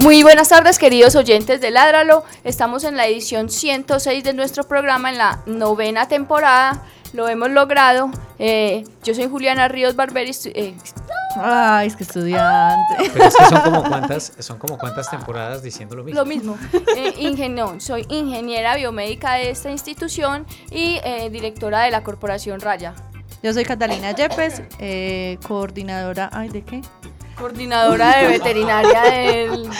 Muy buenas tardes, queridos oyentes de Ládralo. Estamos en la edición 106 de nuestro programa, en la novena temporada. Lo hemos logrado. Eh, yo soy Juliana Ríos Barberi. Eh, Ay, es que estudiante. Pero es que son como cuántas, son como cuántas temporadas diciendo lo mismo. Lo mismo. Eh, soy ingeniera biomédica de esta institución y eh, directora de la Corporación Raya. Yo soy Catalina Yepes, eh, coordinadora. Ay, ¿de qué? Coordinadora de veterinaria del...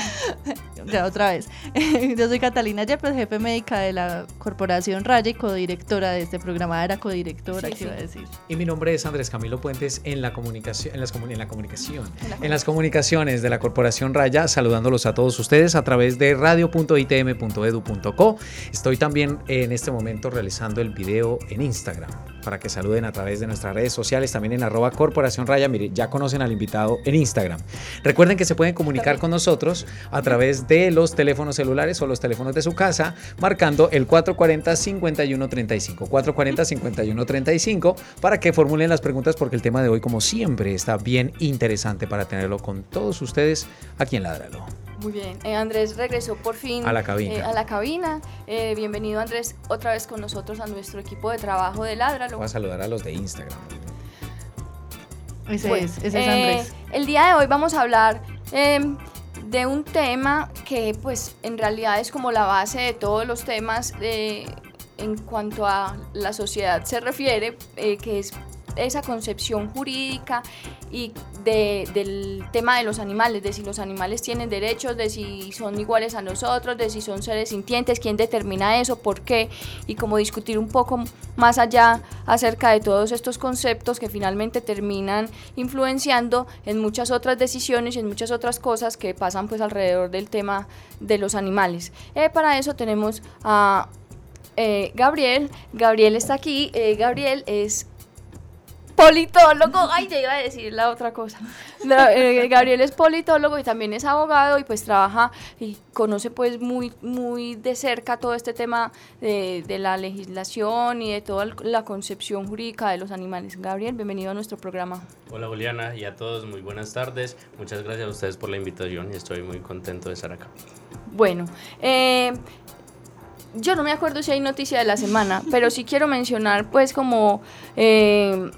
Ya otra vez. Yo soy Catalina Yepes, jefe médica de la Corporación Raya y codirectora de este programa. Era codirectora, ¿qué iba a decir? Y mi nombre es Andrés Camilo Puentes en la comunicación, en, las en la comunicación, en las comunicaciones de la Corporación Raya, saludándolos a todos ustedes a través de radio.itm.edu.co. Estoy también en este momento realizando el video en Instagram para que saluden a través de nuestras redes sociales, también en arroba Corporación Raya. Mire, ya conocen al invitado en Instagram. Recuerden que se pueden comunicar con nosotros a través de los teléfonos celulares o los teléfonos de su casa, marcando el 440-5135. 440-5135 para que formulen las preguntas porque el tema de hoy, como siempre, está bien interesante para tenerlo con todos ustedes aquí en Ladralo. Muy bien, eh, Andrés regresó por fin a la cabina. Eh, a la cabina. Eh, bienvenido Andrés otra vez con nosotros a nuestro equipo de trabajo de Ladralo. Voy a saludar a los de Instagram. Ese es, ese es Andrés. El día de hoy vamos a hablar em, de un tema que pues en realidad es como la base de todos los temas en cuanto a la sociedad se refiere, que es esa concepción jurídica y del tema de los animales, de si los animales tienen derechos, de si son iguales a nosotros, de si son seres sintientes, quién determina eso, por qué, y como discutir un poco más allá acerca de todos estos conceptos que finalmente terminan influenciando en muchas otras decisiones y en muchas otras cosas que pasan pues alrededor del tema de los animales. Eh, para eso tenemos a eh, Gabriel. Gabriel está aquí. Eh, Gabriel es politólogo. Ay, ya iba a decir la otra cosa. Eh, Gabriel es politólogo y también es abogado y pues trabaja y conoce pues muy, muy de cerca todo este tema de, la legislación y de toda la concepción jurídica de los animales. Gabriel, bienvenido a nuestro programa. Hola Juliana y a todos muy buenas tardes. Muchas gracias a ustedes por la invitación y estoy muy contento de estar acá. Bueno, eh, yo no me acuerdo si hay noticia de la semana, pero sí quiero mencionar pues como eh,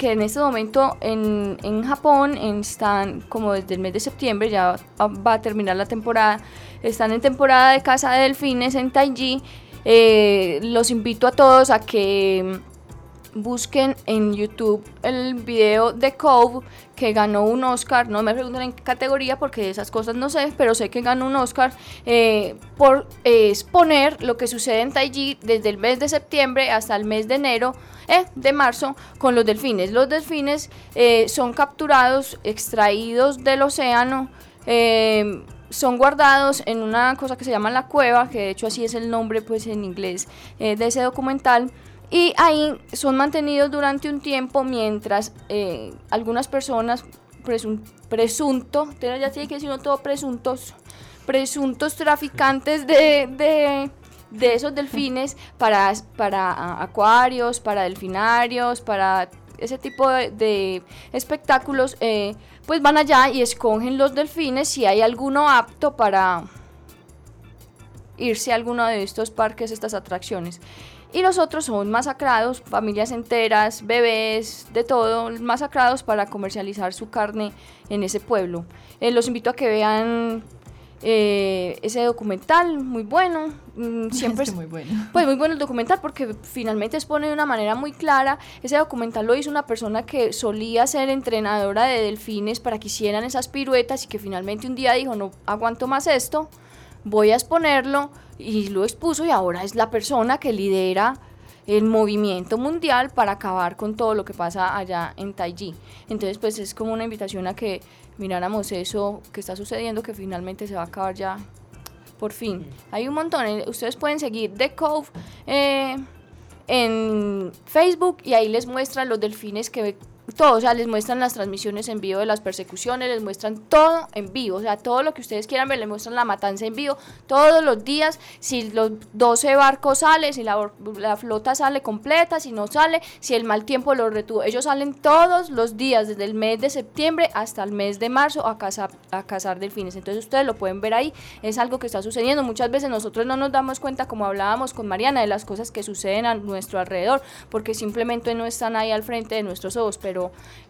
que en este momento en, en, Japón están como desde el mes de septiembre, ya va, a terminar la temporada, están en temporada de caza de delfines en Taiji. Eh, los invito a todos a que busquen en YouTube el video de Cove que ganó un Oscar, no me pregunten en qué categoría porque esas cosas no sé, pero sé que ganó un Oscar eh, por exponer lo que sucede en Taiji desde el mes de septiembre hasta el mes de enero, eh, de marzo, con los delfines. Los delfines eh, son capturados, extraídos del océano, son guardados en una cosa que se llama la cueva, que de hecho así es el nombre pues en inglés de ese documental. Y ahí son mantenidos durante un tiempo mientras eh, algunas personas, presunto, ya tiene que decir no todo presuntos, presuntos traficantes de, esos delfines para, para acuarios, para delfinarios, para ese tipo de, espectáculos, eh, pues van allá y escogen los delfines si hay alguno apto para irse a alguno de estos parques, estas atracciones y los otros son masacrados, familias enteras, bebés, de todo, masacrados para comercializar su carne en ese pueblo. Eh, los invito a que vean eh, ese documental, muy bueno. Mm, siempre es muy bueno. Pues muy bueno el documental porque finalmente expone de una manera muy clara. Ese documental lo hizo una persona que solía ser entrenadora de delfines para que hicieran esas piruetas y que finalmente un día dijo, no aguanto más esto, voy a exponerlo y lo expuso y ahora es la persona que lidera el movimiento mundial para acabar con todo lo que pasa allá en Taiji. Entonces, pues es como una invitación a que miráramos eso que está sucediendo, que finalmente se va a acabar ya por fin. Hay un montón. Eh, ustedes pueden seguir The Cove eh, en Facebook y ahí les muestra los delfines que todo, o sea, les muestran las transmisiones en vivo de las persecuciones, les muestran todo en vivo, o sea, todo lo que ustedes quieran ver, les muestran la matanza en vivo todos los días, si los 12 barcos salen, si la, la flota sale completa, si no sale, si el mal tiempo lo retuvo, ellos salen todos los días, desde el mes de septiembre hasta el mes de marzo a cazar, a cazar delfines, entonces ustedes lo pueden ver ahí, es algo que está sucediendo, muchas veces nosotros no nos damos cuenta, como hablábamos con Mariana, de las cosas que suceden a nuestro alrededor, porque simplemente no están ahí al frente de nuestros ojos, pero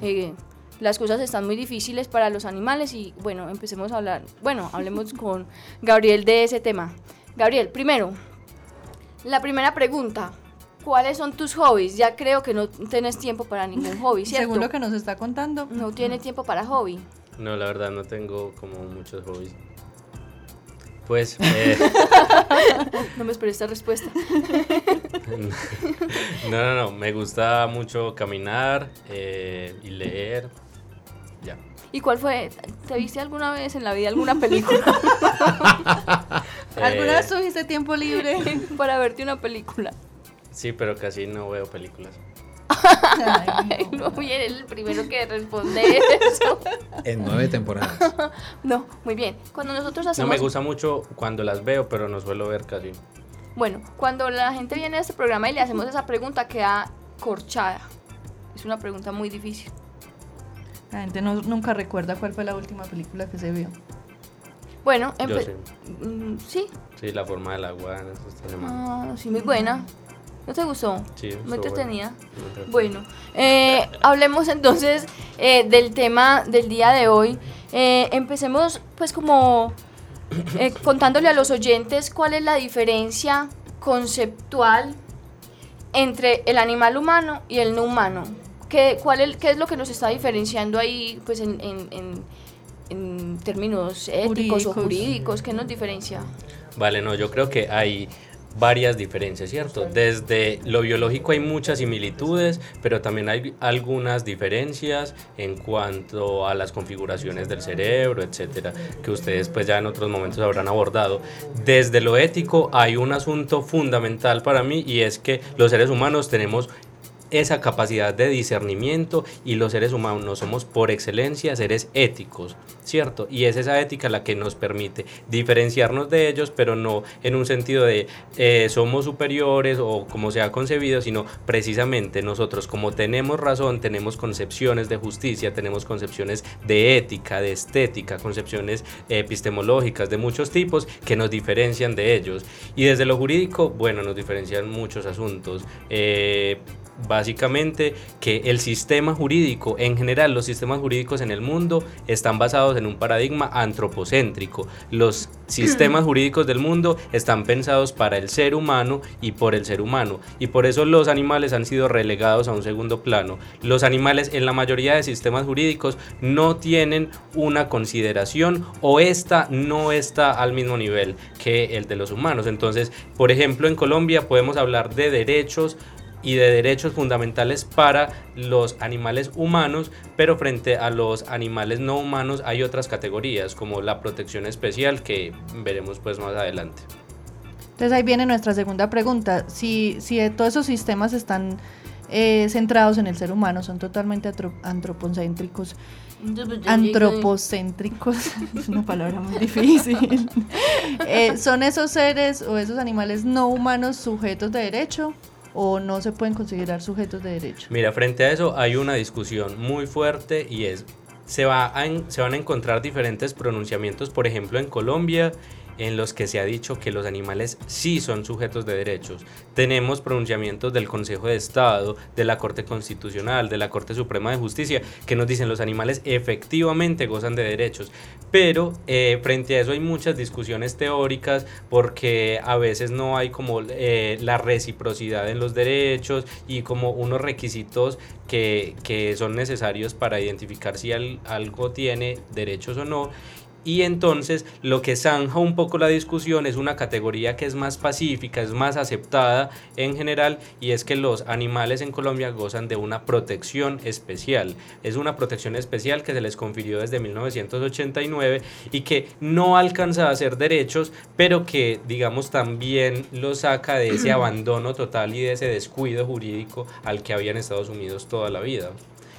eh, las cosas están muy difíciles para los animales y bueno, empecemos a hablar, bueno, hablemos con Gabriel de ese tema. Gabriel, primero, la primera pregunta, ¿cuáles son tus hobbies? Ya creo que no tienes tiempo para ningún hobby, ¿cierto? Según lo que nos está contando. No tiene tiempo para hobby. No, la verdad no tengo como muchos hobbies. Pues... Eh, no me esperé esta respuesta. no, no, no. Me gusta mucho caminar eh, y leer. Ya. ¿Y cuál fue? ¿Te viste alguna vez en la vida alguna película? ¿Alguna vez tuviste tiempo libre para verte una película? Sí, pero casi no veo películas. Ay, no. no el primero que responde eso. En nueve temporadas. No, muy bien. Cuando nosotros hacemos... No me gusta mucho cuando las veo, pero no suelo ver casi. Bueno, cuando la gente viene a este programa y le hacemos esa pregunta, queda corchada. Es una pregunta muy difícil. La gente no, nunca recuerda cuál fue la última película que se vio. Bueno, Yo sí. Mm, sí. Sí, La forma del agua. Ah, sí, muy buena. ¿No te gustó? Sí. Muy entretenida. Bueno, eh, hablemos entonces eh, del tema del día de hoy. Eh, empecemos pues como eh, contándole a los oyentes cuál es la diferencia conceptual entre el animal humano y el no humano. ¿Qué, cuál es, qué es lo que nos está diferenciando ahí pues en, en, en, en términos éticos Jurídicos. o jurídicos? ¿Qué nos diferencia? Vale, no, yo creo que hay varias diferencias, ¿cierto? Desde lo biológico hay muchas similitudes, pero también hay algunas diferencias en cuanto a las configuraciones del cerebro, etcétera, que ustedes pues ya en otros momentos habrán abordado. Desde lo ético hay un asunto fundamental para mí y es que los seres humanos tenemos esa capacidad de discernimiento y los seres humanos somos por excelencia seres éticos, ¿cierto? Y es esa ética la que nos permite diferenciarnos de ellos, pero no en un sentido de eh, somos superiores o como se ha concebido, sino precisamente nosotros como tenemos razón, tenemos concepciones de justicia, tenemos concepciones de ética, de estética, concepciones epistemológicas de muchos tipos que nos diferencian de ellos. Y desde lo jurídico, bueno, nos diferencian muchos asuntos. Eh, básicamente que el sistema jurídico, en general los sistemas jurídicos en el mundo están basados en un paradigma antropocéntrico. Los sistemas jurídicos del mundo están pensados para el ser humano y por el ser humano. Y por eso los animales han sido relegados a un segundo plano. Los animales en la mayoría de sistemas jurídicos no tienen una consideración o esta no está al mismo nivel que el de los humanos. Entonces, por ejemplo, en Colombia podemos hablar de derechos y de derechos fundamentales para los animales humanos, pero frente a los animales no humanos hay otras categorías como la protección especial que veremos pues más adelante. Entonces ahí viene nuestra segunda pregunta. Si, si todos esos sistemas están eh, centrados en el ser humano, son totalmente antropocéntricos. Antropocéntricos, es una palabra muy difícil. eh, ¿Son esos seres o esos animales no humanos sujetos de derecho? O no se pueden considerar sujetos de derecho? Mira, frente a eso hay una discusión muy fuerte y es, se, va a, se van a encontrar diferentes pronunciamientos, por ejemplo en Colombia, en los que se ha dicho que los animales sí son sujetos de derechos. Tenemos pronunciamientos del Consejo de Estado, de la Corte Constitucional, de la Corte Suprema de Justicia, que nos dicen los animales efectivamente gozan de derechos. Pero eh, frente a eso hay muchas discusiones teóricas porque a veces no hay como eh, la reciprocidad en los derechos y como unos requisitos que, que son necesarios para identificar si al, algo tiene derechos o no. Y entonces lo que zanja un poco la discusión es una categoría que es más pacífica, es más aceptada en general y es que los animales en Colombia gozan de una protección especial. Es una protección especial que se les confirió desde 1989 y que no alcanza a ser derechos, pero que digamos también lo saca de ese abandono total y de ese descuido jurídico al que habían Estados Unidos toda la vida.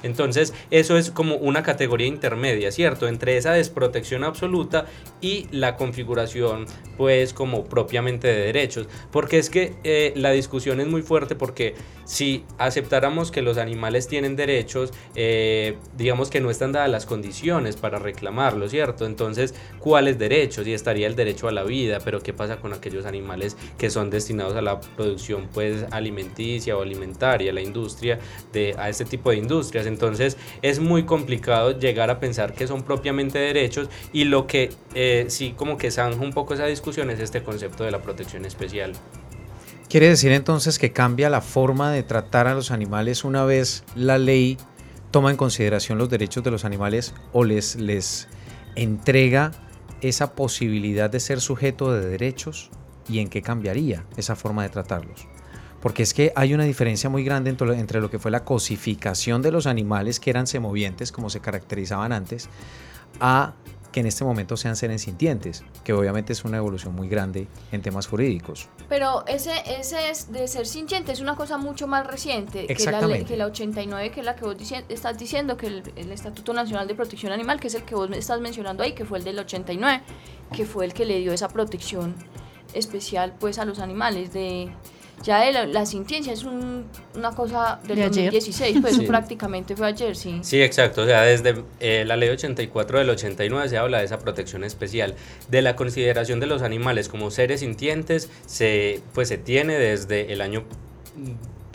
Entonces, eso es como una categoría intermedia, ¿cierto? Entre esa desprotección absoluta y la configuración, pues, como propiamente de derechos. Porque es que eh, la discusión es muy fuerte porque si aceptáramos que los animales tienen derechos, eh, digamos que no están dadas las condiciones para reclamarlo, ¿cierto? Entonces, ¿cuáles derechos? Y estaría el derecho a la vida, pero ¿qué pasa con aquellos animales que son destinados a la producción pues alimenticia o alimentaria, la industria, de, a este tipo de industrias? Entonces, es muy complicado llegar a pensar que son propiamente derechos y lo que eh, sí como que zanja un poco esa discusión es este concepto de la protección especial. Quiere decir entonces que cambia la forma de tratar a los animales una vez la ley toma en consideración los derechos de los animales o les, les entrega esa posibilidad de ser sujeto de derechos y en qué cambiaría esa forma de tratarlos. Porque es que hay una diferencia muy grande entre lo que fue la cosificación de los animales que eran semovientes, como se caracterizaban antes, a que en este momento sean seres sintientes, que obviamente es una evolución muy grande en temas jurídicos. Pero ese, ese es de ser sintiente es una cosa mucho más reciente que la, que la 89, que es la que vos estás diciendo, que el, el, Estatuto Nacional de Protección Animal, que es el que vos estás mencionando ahí, que fue el del 89, que fue el que le dio esa protección especial pues a los animales de ya la, la es una cosa del 2016, pues prácticamente fue ayer, sí. Sí, exacto, o sea, desde eh, la ley 84 del 89 se habla de esa protección especial, de la consideración de los animales como seres sintientes, se, pues se tiene desde el año mm,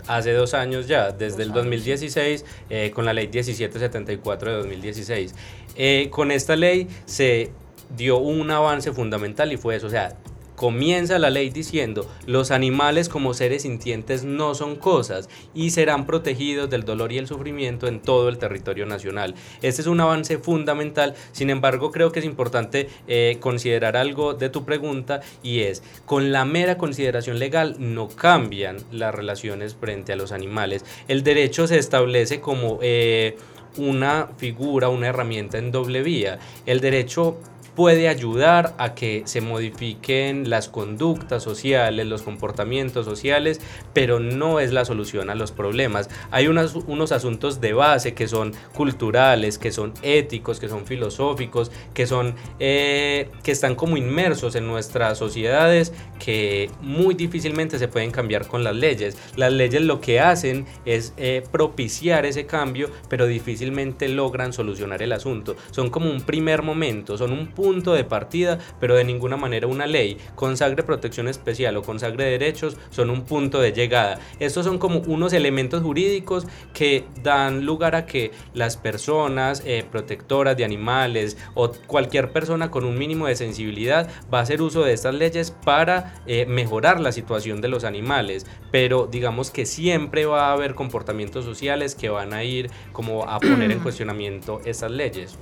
hace dos años ya, desde el 2016, eh, con la ley 1774 de 2016. Eh, con esta ley se dio un avance fundamental y fue eso, o sea, comienza la ley diciendo, los animales como seres sintientes no son cosas y serán protegidos del dolor y el sufrimiento en todo el territorio nacional. Este es un avance fundamental, sin embargo creo que es importante eh, considerar algo de tu pregunta y es, con la mera consideración legal no cambian las relaciones frente a los animales. El derecho se establece como... Eh, una figura, una herramienta en doble vía. El derecho puede ayudar a que se modifiquen las conductas sociales, los comportamientos sociales, pero no es la solución a los problemas. Hay unos, unos asuntos de base que son culturales, que son éticos, que son filosóficos, que, son, eh, que están como inmersos en nuestras sociedades que muy difícilmente se pueden cambiar con las leyes. Las leyes lo que hacen es eh, propiciar ese cambio, pero difícilmente logran solucionar el asunto. Son como un primer momento, son un punto punto de partida, pero de ninguna manera una ley. Consagre protección especial o consagre derechos son un punto de llegada. Estos son como unos elementos jurídicos que dan lugar a que las personas eh, protectoras de animales o cualquier persona con un mínimo de sensibilidad va a hacer uso de estas leyes para eh, mejorar la situación de los animales. Pero digamos que siempre va a haber comportamientos sociales que van a ir como a poner en cuestionamiento estas leyes.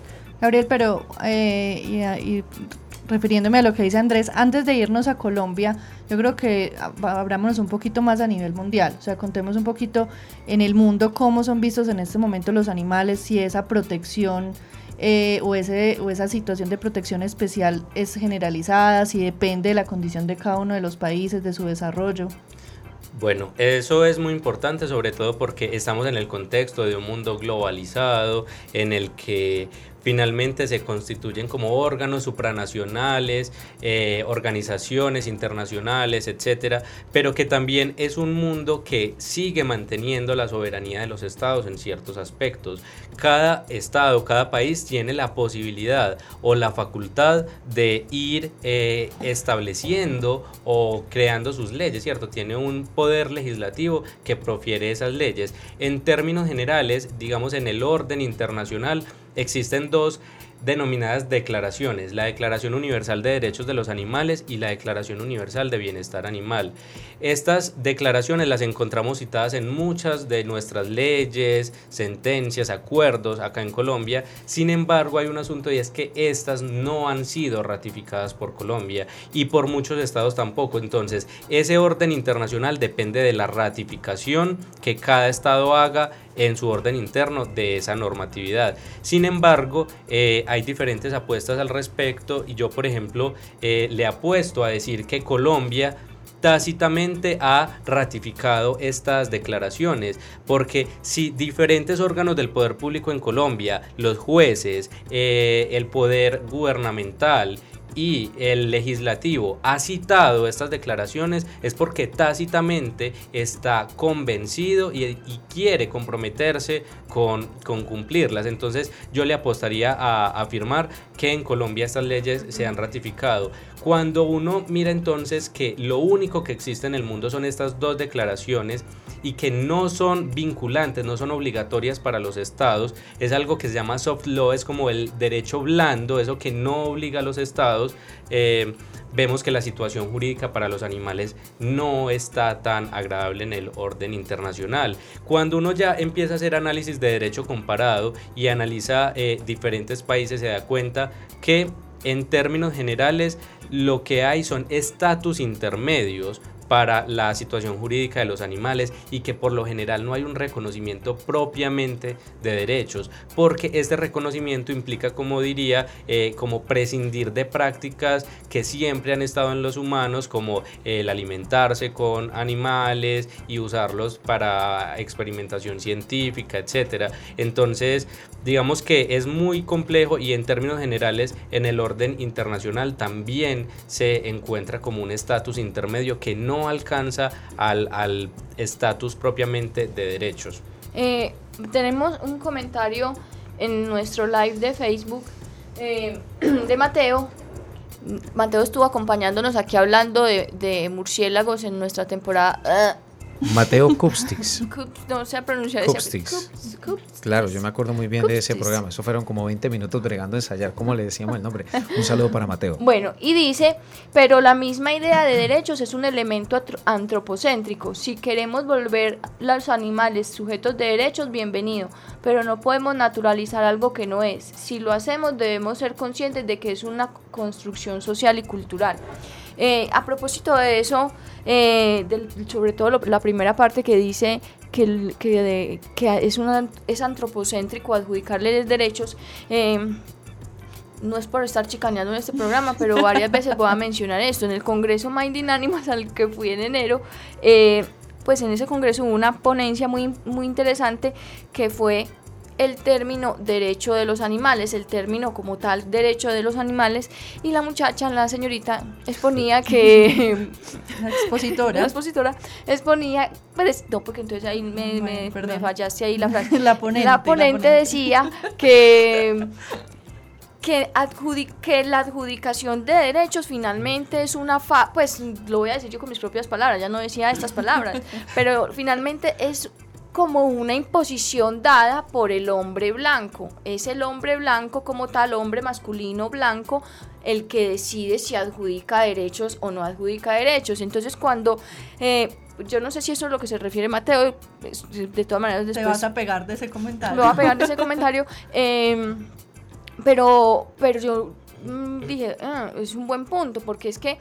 Gabriel, pero eh, refiriéndome a lo que dice Andrés, antes de irnos a Colombia, yo creo que abrámonos un poquito más a nivel mundial, o sea, contemos un poquito en el mundo cómo son vistos en este momento los animales, si esa protección eh, o, ese, o esa situación de protección especial es generalizada, si depende de la condición de cada uno de los países, de su desarrollo. Bueno, eso es muy importante, sobre todo porque estamos en el contexto de un mundo globalizado en el que finalmente se constituyen como órganos supranacionales, eh, organizaciones internacionales, etcétera, pero que también es un mundo que sigue manteniendo la soberanía de los estados en ciertos aspectos. Cada estado, cada país tiene la posibilidad o la facultad de ir eh, estableciendo o creando sus leyes, ¿cierto? Tiene un poder legislativo que profiere esas leyes. En términos generales, digamos en el orden internacional, existen dos denominadas declaraciones, la Declaración Universal de Derechos de los Animales y la Declaración Universal de Bienestar Animal. Estas declaraciones las encontramos citadas en muchas de nuestras leyes, sentencias, acuerdos acá en Colombia. Sin embargo, hay un asunto y es que estas no han sido ratificadas por Colombia y por muchos estados tampoco. Entonces, ese orden internacional depende de la ratificación que cada estado haga en su orden interno de esa normatividad. Sin embargo, eh, hay diferentes apuestas al respecto y yo, por ejemplo, eh, le apuesto a decir que Colombia tácitamente ha ratificado estas declaraciones, porque si diferentes órganos del poder público en Colombia, los jueces, eh, el poder gubernamental, y el legislativo ha citado estas declaraciones es porque tácitamente está convencido y, quiere comprometerse con, con, cumplirlas. Entonces yo le apostaría a afirmar que en Colombia estas leyes se han ratificado. Cuando uno mira entonces que lo único que existe en el mundo son estas dos declaraciones y que no son vinculantes, no son obligatorias para los estados, es algo que se llama soft law, es como el derecho blando, eso que no obliga a los estados. Eh, vemos que la situación jurídica para los animales no está tan agradable en el orden internacional. Cuando uno ya empieza a hacer análisis de derecho comparado y analiza eh, diferentes países, se da cuenta que en términos generales lo que hay son estatus intermedios para la situación jurídica de los animales y que por lo general no hay un reconocimiento propiamente de derechos, porque este reconocimiento implica, como diría, eh, como prescindir de prácticas que siempre han estado en los humanos, como el alimentarse con animales y usarlos para experimentación científica, etc. Entonces, digamos que es muy complejo y en términos generales en el orden internacional también se encuentra como un estatus intermedio que no alcanza al estatus propiamente de derechos. Eh, tenemos un comentario en nuestro live de Facebook eh, de Mateo. Mateo estuvo acompañándonos aquí hablando de, de murciélagos en nuestra temporada. Mateo Kupstix. no sé pronunciar Claro, yo me acuerdo muy bien de ese programa. Eso fueron como 20 minutos bregando a ensayar cómo le decíamos el nombre. Un saludo para Mateo. Bueno, y dice, pero la misma idea de derechos es un elemento antropocéntrico. Si queremos volver los animales sujetos de derechos, bienvenido. Pero no podemos naturalizar algo que no es. Si lo hacemos, debemos ser conscientes de que es una construcción social y cultural. Eh, a propósito de eso, eh, sobre todo la primera parte que dice que, que, es, una, es antropocéntrico adjudicarle derechos, eh, no es por estar chicaneando en este programa, pero varias veces voy a mencionar esto. En el Congreso Minding Animals al que fui en enero, pues en ese congreso hubo una ponencia muy, muy interesante que fue el término derecho de los animales, el término como tal derecho de los animales, y la muchacha, la señorita, exponía que... la expositora. La expositora exponía, pues, no, porque entonces ahí me, me, fallaste ahí la frase. la ponente. La ponente, decía que que, que, la adjudicación de derechos finalmente es una fa pues lo voy a decir yo con mis propias palabras, ya no decía estas palabras, pero finalmente es como una imposición dada por el hombre blanco. Es el hombre blanco como tal, hombre masculino blanco, el que decide si adjudica derechos o no adjudica derechos. Entonces cuando... Eh, yo no sé si eso es lo que se refiere Mateo, de todas maneras después... Te vas a pegar de ese comentario. Me voy a pegar de ese comentario. Em, pero, pero yo mm, dije, ah, es un buen punto, porque es que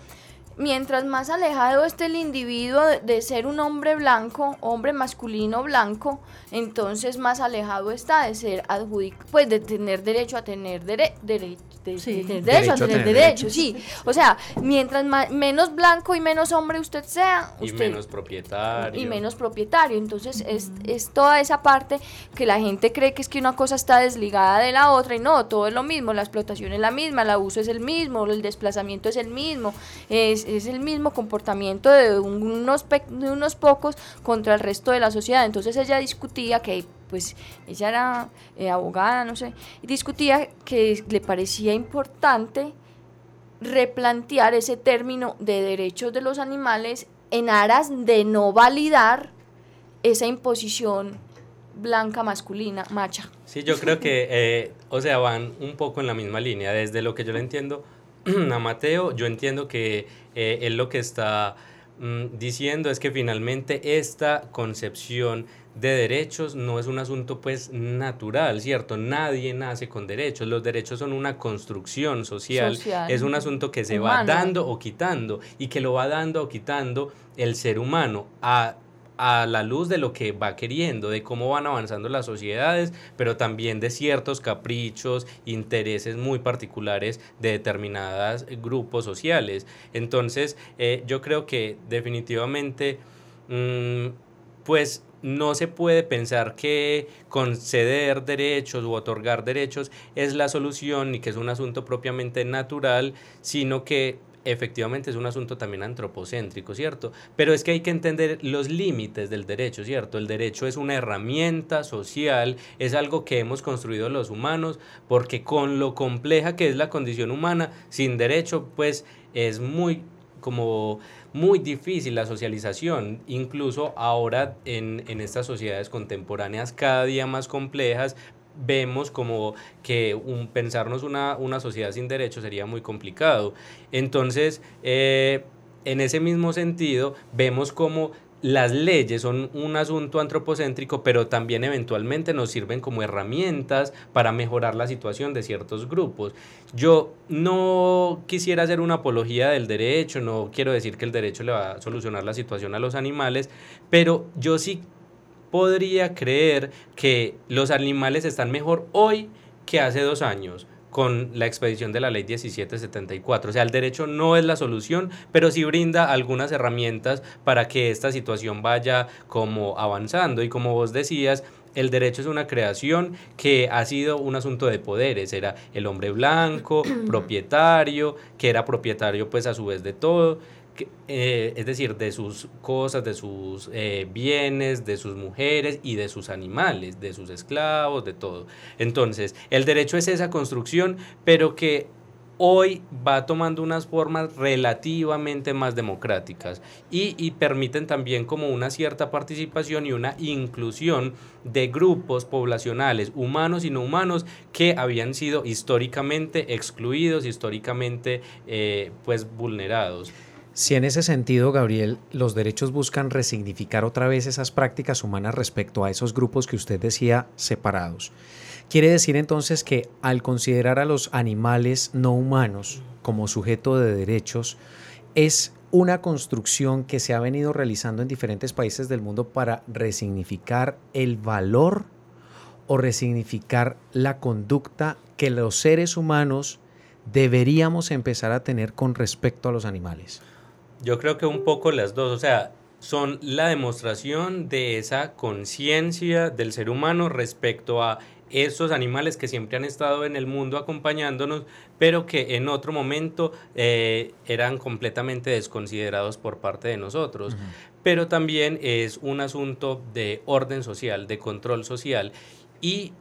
mientras más alejado esté el individuo de, ser un hombre blanco, hombre masculino blanco, entonces más alejado está de ser adjudicado, pues de tener derecho a tener derecho derecho, a tener derecho, sí. O sea, mientras menos blanco y menos hombre usted sea, y menos propietario. Y menos propietario. Entonces es, es toda esa parte que la gente cree que es que una cosa está desligada de la otra y no, todo es lo mismo, la explotación es la misma, el abuso es el mismo, el desplazamiento es el mismo, es, es el mismo comportamiento de unos, de unos pocos contra el resto de la sociedad. Entonces ella discutía que pues ella era eh, abogada, no sé, y discutía que le parecía importante replantear ese término de derechos de los animales en aras de no validar esa imposición blanca masculina, macha. Sí, yo creo que, eh, o sea, van un poco en la misma línea. Desde lo que yo le entiendo a Mateo, yo entiendo que eh, él lo que está mm, diciendo es que finalmente esta concepción de derechos no es un asunto pues natural, ¿cierto? Nadie nace con derechos, los derechos son una construcción social, es un asunto que se va dando o quitando y que lo va dando o quitando el ser humano a a la luz de lo que va queriendo, de cómo van avanzando las sociedades, pero también de ciertos caprichos, intereses muy particulares de determinados grupos sociales. Entonces, eh, yo creo que definitivamente, mm, pues no se puede pensar que conceder derechos u otorgar derechos es la solución y que es un asunto propiamente natural, sino que efectivamente es un asunto también antropocéntrico, ¿cierto? Pero es que hay que entender los límites del derecho, ¿cierto? El derecho es una herramienta social, es algo que hemos construido los humanos, porque con lo compleja que es la condición humana, sin derecho, pues es muy como muy difícil la socialización, incluso ahora en, en estas sociedades contemporáneas cada día más complejas, vemos como que un, pensarnos una, una sociedad sin derechos sería muy complicado. Entonces, eh, en ese mismo sentido, vemos como las leyes son un asunto antropocéntrico, pero también eventualmente nos sirven como herramientas para mejorar la situación de ciertos grupos. Yo no quisiera hacer una apología del derecho, no quiero decir que el derecho le va a solucionar la situación a los animales, pero yo sí podría creer que los animales están mejor hoy que hace dos años con la expedición de la ley 1774. O sea, el derecho no es la solución, pero sí brinda algunas herramientas para que esta situación vaya como avanzando. Y como vos decías, el derecho es una creación que ha sido un asunto de poderes. Era el hombre blanco, propietario, que era propietario pues a su vez de todo. Eh, es decir, de sus cosas, de sus eh, bienes, de sus mujeres y de sus animales, de sus esclavos, de todo. Entonces, el derecho es esa construcción, pero que hoy va tomando unas formas relativamente más democráticas y, y, permiten también como una cierta participación y una inclusión de grupos poblacionales, humanos y no humanos, que habían sido históricamente excluidos, históricamente eh, pues vulnerados. Si en ese sentido, Gabriel, los derechos buscan resignificar otra vez esas prácticas humanas respecto a esos grupos que usted decía separados, quiere decir entonces que al considerar a los animales no humanos como sujeto de derechos, es una construcción que se ha venido realizando en diferentes países del mundo para resignificar el valor o resignificar la conducta que los seres humanos deberíamos empezar a tener con respecto a los animales. Yo creo que un poco las dos, o sea, son la demostración de esa conciencia del ser humano respecto a esos animales que siempre han estado en el mundo acompañándonos, pero que en otro momento eh, eran completamente desconsiderados por parte de nosotros. Pero también es un asunto de orden social, de control social. Y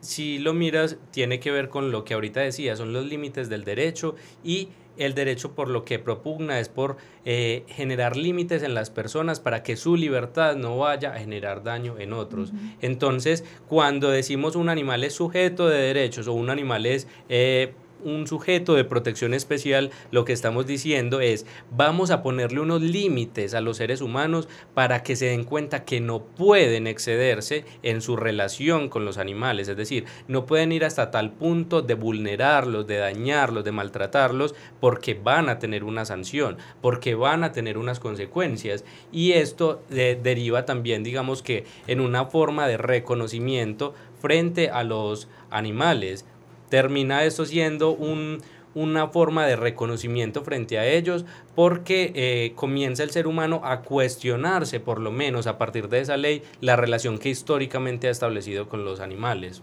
si lo miras, tiene que ver con lo que ahorita decía, son los límites del derecho y el derecho por lo que propugna es por eh, generar límites en las personas para que su libertad no vaya a generar daño en otros. Entonces, cuando decimos un animal es sujeto de derechos o un animal es... Eh, un sujeto de protección especial, lo que estamos diciendo es, vamos a ponerle unos límites a los seres humanos para que se den cuenta que no pueden excederse en su relación con los animales, es decir, no pueden ir hasta tal punto de vulnerarlos, de dañarlos, de maltratarlos, porque van a tener una sanción, porque van a tener unas consecuencias. Y esto deriva también, digamos que, en una forma de reconocimiento frente a los animales termina esto siendo un, una forma de reconocimiento frente a ellos porque eh, comienza el ser humano a cuestionarse, por lo menos a partir de esa ley, la relación que históricamente ha establecido con los animales.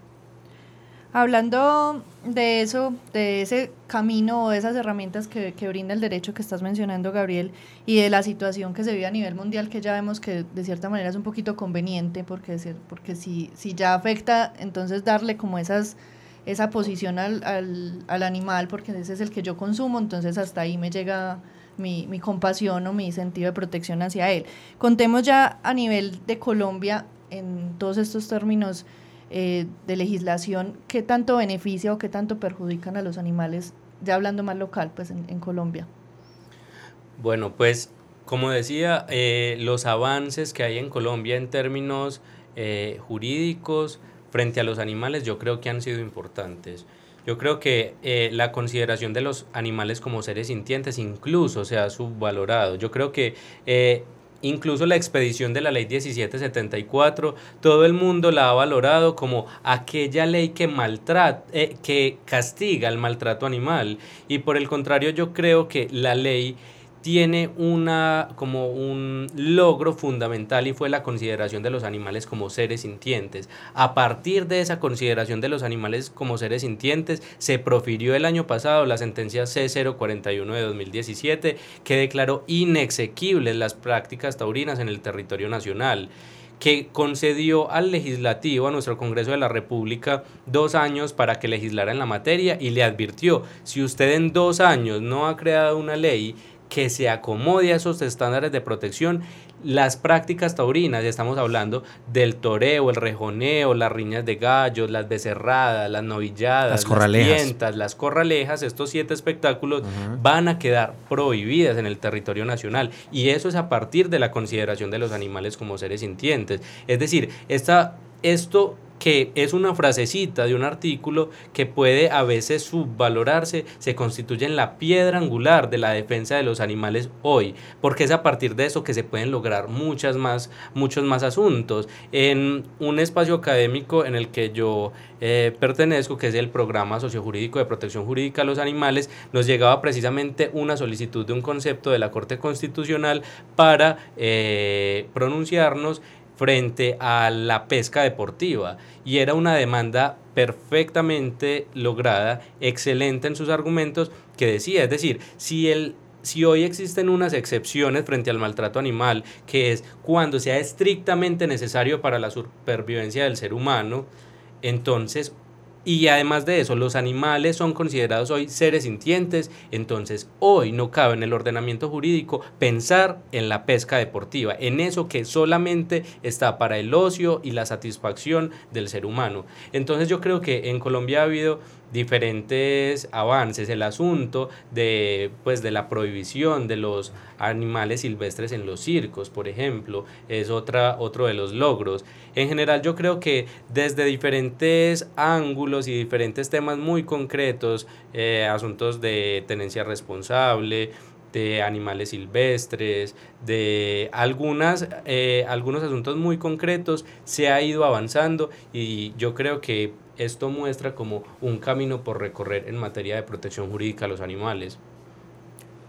Hablando de eso, de ese camino o de esas herramientas que, que, brinda el derecho que estás mencionando, Gabriel, y de la situación que se vive a nivel mundial, que ya vemos que de cierta manera es un poquito conveniente, porque, porque si, si ya afecta, entonces darle como esas esa posición al, al, al, animal, porque ese es el que yo consumo, entonces hasta ahí me llega mi, mi compasión o mi sentido de protección hacia él. Contemos ya a nivel de Colombia, en todos estos términos eh, de legislación, qué tanto beneficia o qué tanto perjudican a los animales, ya hablando más local, pues en, Colombia. Bueno, pues como decía, eh, los avances que hay en Colombia en términos eh, jurídicos, frente a los animales yo creo que han sido importantes. Yo creo que eh, la consideración de los animales como seres sintientes incluso se ha subvalorado. Yo creo que eh, incluso la expedición de la ley 1774, todo el mundo la ha valorado como aquella ley que maltrata, eh, que castiga el maltrato animal. Y por el contrario, yo creo que la ley tiene una como un logro fundamental y fue la consideración de los animales como seres sintientes. A partir de esa consideración de los animales como seres sintientes se profirió el año pasado la sentencia C041 de 2017 que declaró inexequibles las prácticas taurinas en el territorio nacional que concedió al legislativo, a nuestro Congreso de la República, dos años para que legislara en la materia y le advirtió, si usted en dos años no ha creado una ley que se acomode a esos estándares de protección. Las prácticas taurinas, ya estamos hablando del toreo, el rejoneo, las riñas de gallos, las becerradas, las novilladas, las corralejas, las, las corralejas, estos siete espectáculos van a quedar prohibidas en el territorio nacional y eso es a partir de la consideración de los animales como seres sintientes. Es decir, esta, esto que es una frasecita de un artículo que puede a veces subvalorarse, se constituye en la piedra angular de la defensa de los animales hoy, porque es a partir de eso que se pueden lograr muchas más, muchos más asuntos. En un espacio académico en el que yo eh, pertenezco, que es el programa sociojurídico de protección jurídica a los animales, nos llegaba precisamente una solicitud de un concepto de la Corte Constitucional para eh, pronunciarnos frente a la pesca deportiva. Y era una demanda perfectamente lograda, excelente en sus argumentos, que decía, es decir, si el si hoy existen unas excepciones frente al maltrato animal, que es cuando sea estrictamente necesario para la supervivencia del ser humano, entonces y además de eso, los animales son considerados hoy seres sintientes, entonces hoy no cabe en el ordenamiento jurídico pensar en la pesca deportiva, en eso que solamente está para el ocio y la satisfacción del ser humano. Entonces yo creo que en Colombia ha habido diferentes avances. El asunto de, pues, de la prohibición de los animales silvestres en los circos, por ejemplo, es otra, otro de los logros. En general yo creo que desde diferentes ángulos y diferentes temas muy concretos, eh, asuntos de tenencia responsable, de animales silvestres, de algunas, eh, algunos asuntos muy concretos, se ha ido avanzando y yo creo que esto muestra como un camino por recorrer en materia de protección jurídica a los animales.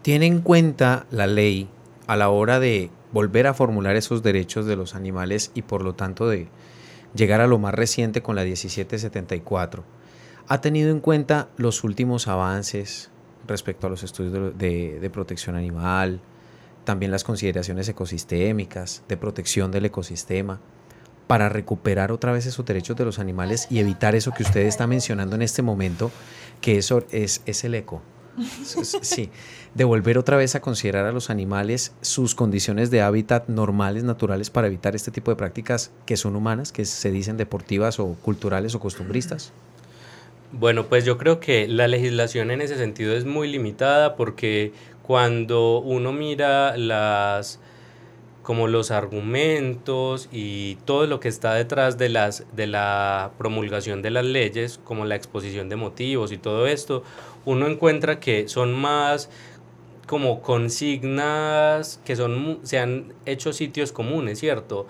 Tiene en cuenta la ley a la hora de volver a formular esos derechos de los animales y por lo tanto de llegar a lo más reciente con la 1774. Ha tenido en cuenta los últimos avances respecto a los estudios de, de protección animal, también las consideraciones ecosistémicas, de protección del ecosistema para recuperar otra vez esos derechos de los animales y evitar eso que usted está mencionando en este momento, que eso es, es el eco. Sí, de volver otra vez a considerar a los animales sus condiciones de hábitat normales, naturales, para evitar este tipo de prácticas que son humanas, que se dicen deportivas o culturales o costumbristas. Bueno, pues yo creo que la legislación en ese sentido es muy limitada porque cuando uno mira las como los argumentos y todo lo que está detrás de, las, de la promulgación de las leyes, como la exposición de motivos y todo esto, uno encuentra que son más como consignas que son, se han hecho sitios comunes, ¿cierto?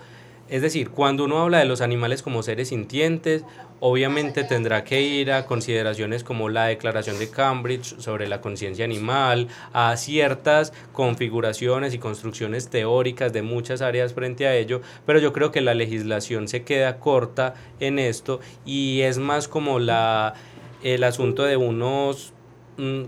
Es decir, cuando uno habla de los animales como seres sintientes, obviamente tendrá que ir a consideraciones como la Declaración de Cambridge sobre la conciencia animal, a ciertas configuraciones y construcciones teóricas de muchas áreas frente a ello, pero yo creo que la legislación se queda corta en esto y es más como la el asunto de unos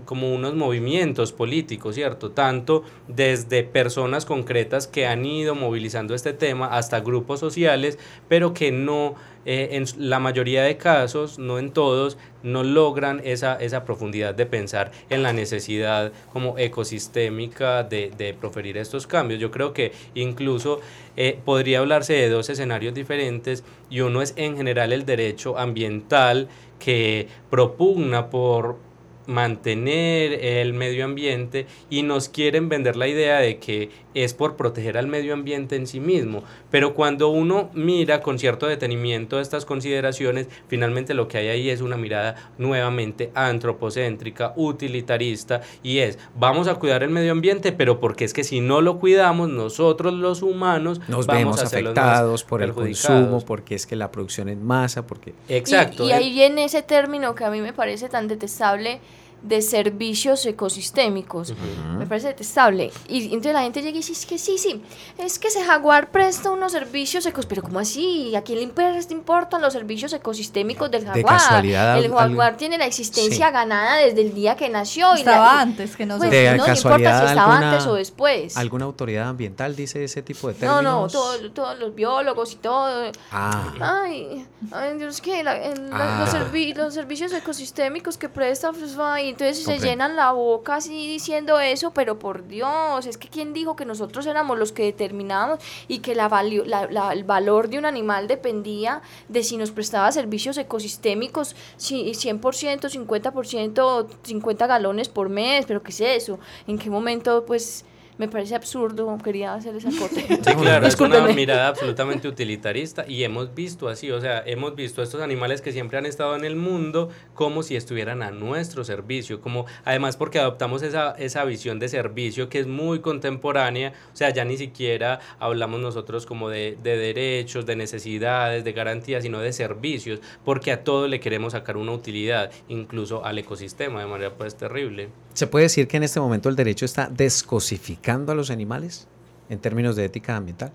como unos movimientos políticos, ¿cierto? Tanto desde personas concretas que han ido movilizando este tema hasta grupos sociales, pero que no, eh, en la mayoría de casos, no en todos, no logran esa, esa profundidad de pensar en la necesidad como ecosistémica de, de proferir estos cambios. Yo creo que incluso eh, podría hablarse de dos escenarios diferentes y uno es en general el derecho ambiental que propugna por mantener el medio ambiente y nos quieren vender la idea de que es por proteger al medio ambiente en sí mismo. Pero cuando uno mira con cierto detenimiento estas consideraciones, finalmente lo que hay ahí es una mirada nuevamente antropocéntrica, utilitarista, y es, vamos a cuidar el medio ambiente, pero porque es que si no lo cuidamos, nosotros los humanos nos vamos vemos a afectados por el consumo, porque es que la producción en masa, porque... Exacto. Y, y ahí viene ese término que a mí me parece tan detestable de servicios ecosistémicos. Me parece detestable. Y entonces la gente llega y dice, es que sí, sí, es que ese jaguar presta unos servicios ecos, pero ¿cómo así? ¿A quién le imp- importan los servicios ecosistémicos del De jaguar? casualidad, el al- jaguar tiene la existencia Sí. ganada desde el día que nació. y Estaba la- antes que pues, nosotros. De no importa si estaba alguna- antes o después. ¿Alguna autoridad ambiental dice ese tipo de No, términos? no, todo- todos los biólogos y todo. Ah, Ay, ay, Dios, que la- Ah. los, servi- los servicios ecosistémicos que presta, pues, va, y entonces se llenan la boca así diciendo eso, pero por Dios, es que quién dijo que nosotros éramos los que determinábamos y que la valio- la- la- el valor de un animal dependía de si nos prestaba servicios ecosistémicos, si 100%, 50%, 50 galones por mes, pero ¿qué es eso? ¿En qué momento, pues, me parece absurdo? Quería hacer esa acote. Sí, claro, es una mirada absolutamente utilitarista y hemos visto así, o sea, hemos visto estos animales que siempre han estado en el mundo como si estuvieran a nuestro servicio, como además porque adoptamos esa, esa visión de servicio que es muy contemporánea, o sea, ya ni siquiera hablamos nosotros como de, de derechos, de necesidades, de garantías, sino de servicios, porque a todo le queremos sacar una utilidad, incluso al ecosistema, de manera pues terrible. ¿Se puede decir que en este momento el derecho está descosificando a los animales en términos de ética ambiental?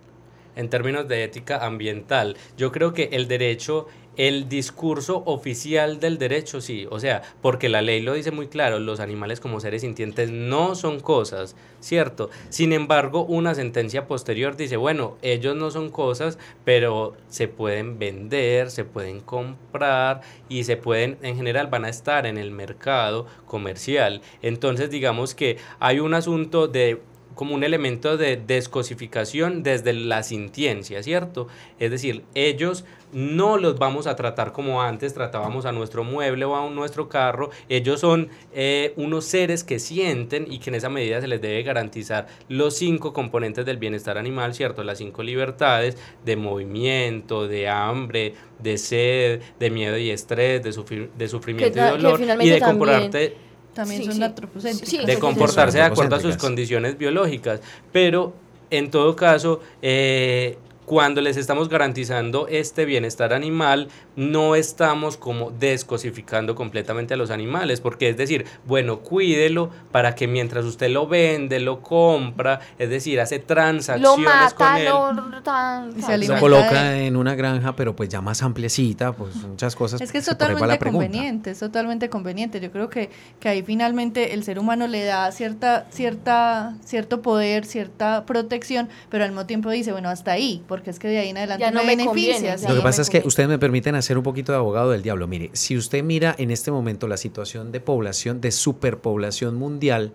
en términos de ética ambiental. Yo creo que el derecho, el discurso oficial del derecho, sí, o sea, porque la ley lo dice muy claro, los animales como seres sintientes no son cosas, ¿cierto? Sin embargo, una sentencia posterior dice, bueno, ellos no son cosas, pero se pueden vender, se pueden comprar y se pueden, en general, van a estar en el mercado comercial. Entonces, digamos que hay un asunto de como un elemento de descosificación desde la sintiencia, ¿cierto? Es decir, ellos no los vamos a tratar como antes tratábamos a nuestro mueble o a nuestro carro, ellos son eh, unos seres que sienten y que en esa medida se les debe garantizar los cinco componentes del bienestar animal, ¿cierto? Las cinco libertades de movimiento, de hambre, de sed, de miedo y estrés, de, sufrir, de sufrimiento y dolor y finalmente de también- comportarte También Sí, son sí. antropocéntricas. Sí, de comportarse de acuerdo a sus condiciones biológicas. Pero en todo caso, eh, cuando les estamos garantizando este bienestar animal, no estamos como descosificando completamente a los animales, porque es decir, bueno, cuídelo para que mientras usted lo vende, lo compra, es decir, hace Lo transacciones con mata, él. lo tan, Y se tan- Lo coloca en una granja, pero pues ya más ampliecita, pues muchas cosas. Es que es totalmente conveniente, es totalmente conveniente. Yo creo que, que ahí finalmente el ser humano le da cierta, cierta, cierto poder, cierta protección, pero al mismo tiempo dice, bueno, hasta ahí, porque es que de ahí en adelante Ya no me Lo que pasa es que ustedes me permiten hacer un poquito de abogado del diablo. Mire, si usted mira en este momento la situación de población, de superpoblación mundial,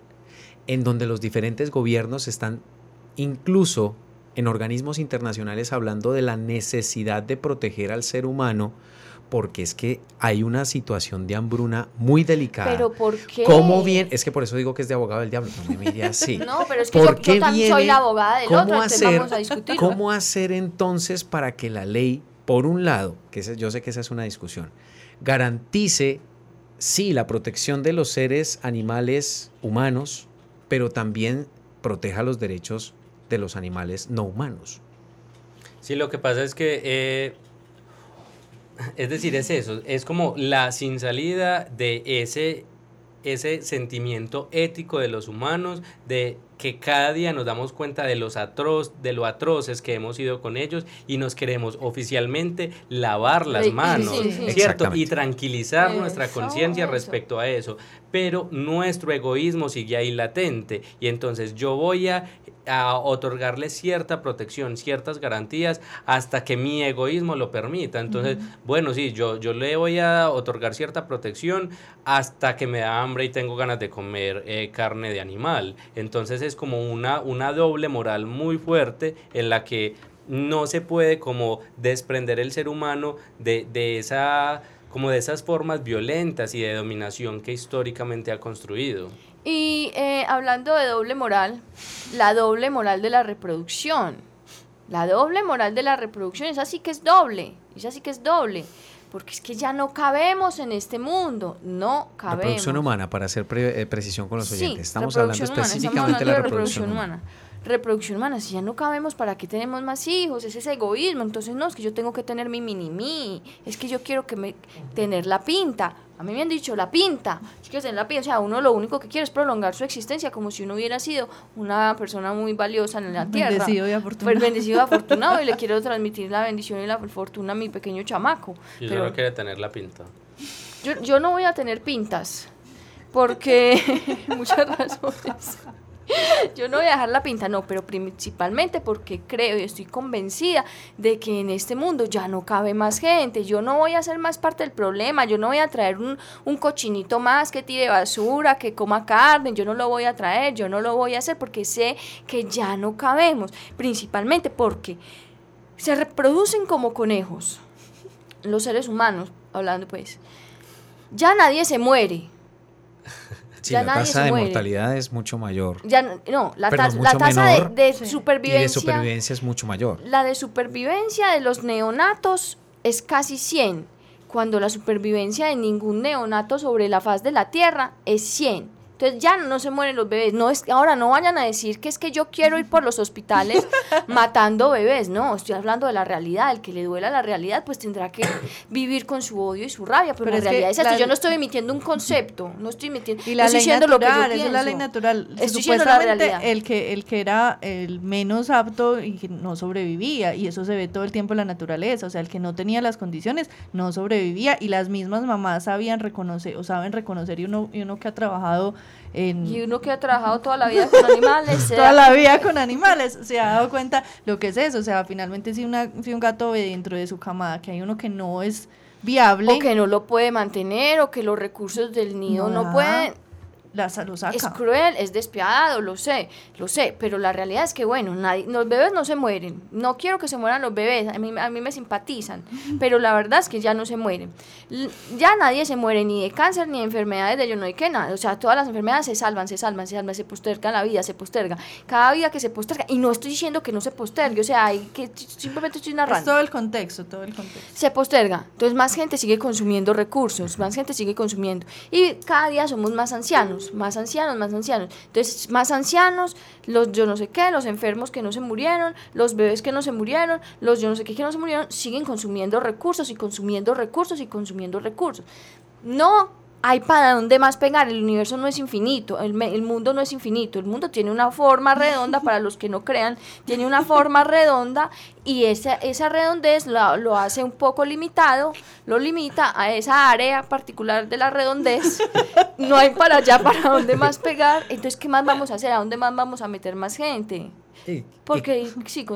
en donde los diferentes gobiernos están incluso en organismos internacionales hablando de la necesidad de proteger al ser humano, porque es que hay una situación de hambruna muy delicada. Pero ¿por qué? ¿Cómo bien? Es que por eso digo que es de abogado del diablo. No me mire así. No, pero es que ¿Por yo, también soy la abogada del ¿Cómo otro, entonces hacer, vamos a discutir. ¿Cómo hacer entonces para que la ley, por un lado, que yo sé que esa es una discusión, garantice, sí, la protección de los seres animales humanos, pero también proteja los derechos de los animales no humanos? Sí, lo que pasa es que, eh, es decir, es eso, es como la sin salida de ese, ese sentimiento ético de los humanos, de que cada día nos damos cuenta de los atroz, de lo atroces que hemos ido con ellos y nos queremos oficialmente lavar las sí, manos, sí, sí. ¿cierto? Y tranquilizar nuestra conciencia respecto a eso. Pero nuestro egoísmo sigue ahí latente y entonces yo voy a a otorgarle cierta protección, ciertas garantías hasta que mi egoísmo lo permita. Entonces, bueno, sí, yo, yo le voy a otorgar cierta protección hasta que me da hambre y tengo ganas de comer eh, carne de animal. Entonces es como una, una doble moral muy fuerte en la que no se puede como desprender el ser humano de, de esa como de esas formas violentas y de dominación que históricamente ha construido. Y eh, hablando de doble moral, la doble moral de la reproducción. La doble moral de la reproducción, esa sí que es doble, esa sí que es doble porque es que ya no cabemos en este mundo, no cabemos. Reproducción humana, para hacer eh, precisión con los oyentes. estamos hablando específicamente de la reproducción, humana reproducción humana, si ya no cabemos, ¿para qué tenemos más hijos? Es ese egoísmo, entonces no, es que yo tengo que tener mi mini mí, es que yo quiero que me tener la pinta. A mí me han dicho la pinta, es que tener la pinta, o sea, uno lo único que quiere es prolongar su existencia como si uno hubiera sido una persona muy valiosa en la tierra. Bendecido y afortunado. Pues bendecido y afortunado y le quiero transmitir la bendición y la fortuna a mi pequeño chamaco. Yo Pero, solo quiere tener la pinta. Yo, yo no voy a tener pintas porque muchas razones. Yo no voy a dejar la pinta, no, pero principalmente porque creo y estoy convencida de que en este mundo ya no cabe más gente. Yo no voy a ser más parte del problema, yo no voy a traer un, un cochinito más que tire basura, que coma carne, yo no lo voy a traer, yo no lo voy a hacer porque sé que ya no cabemos. Principalmente porque se reproducen como conejos los seres humanos, hablando pues. Ya nadie se muere Sí, la tasa de mortalidad es mucho mayor. Ya, no, la, la tasa de, supervivencia. Y de supervivencia es mucho mayor. La de supervivencia de los neonatos es casi 100, cuando la supervivencia de ningún neonato sobre la faz de la Tierra es 100. Entonces ya no se mueren los bebés. No es, ahora no vayan a decir que es que yo quiero ir por los hospitales matando bebés. No, estoy hablando de la realidad. El que le duela la realidad, pues tendrá que vivir con su odio y su rabia. Pero, la realidad es esto. yo no estoy emitiendo un concepto. No estoy emitiendo. Y la ley natural, lo que es la ley natural. Estoy Supuestamente la el que el que era el menos apto y que no sobrevivía. Y eso se ve todo el tiempo en la naturaleza. O sea, el que no tenía las condiciones no sobrevivía. Y las mismas mamás sabían reconocer o saben reconocer y uno, y uno que ha trabajado y uno que ha trabajado toda la vida con animales. toda la vida con animales, se ha dado cuenta lo que es eso. O sea, finalmente si, una, si un gato ve dentro de su camada que hay uno que no es viable. O que no lo puede mantener, o que los recursos del nido no, no pueden es cruel, es despiadado, lo sé, lo sé, pero la realidad es que, bueno, nadie, los bebés no se mueren. No quiero que se mueran los bebés, a mí, a mí me simpatizan, pero la verdad es que ya no se mueren. Ya nadie se muere ni de cáncer ni de enfermedades de yo no hay que nada. O sea, todas las enfermedades se salvan, se salvan, se salvan, se posterga la vida, se posterga. Cada vida que se posterga, y no estoy diciendo que no se postergue, o sea, hay que simplemente estoy narrando. Es todo el contexto, todo el contexto. Se posterga. Entonces, más gente sigue consumiendo recursos, más gente sigue consumiendo. Y cada día somos más ancianos más ancianos, más ancianos. Entonces, más ancianos, los yo no sé qué, los enfermos que no se murieron, los bebés que no se murieron, los yo no sé qué que no se murieron, siguen consumiendo recursos y consumiendo recursos y consumiendo recursos. No hay para dónde más pegar, el universo no es infinito, el, el, mundo no es infinito, el mundo tiene una forma redonda, para los que no crean, tiene una forma redonda y esa, esa redondez lo, lo, hace un poco limitado, lo limita a esa área particular de la redondez, no hay para allá para dónde más pegar, entonces ¿qué más vamos a hacer? ¿A dónde más vamos a meter más gente? Porque, sí,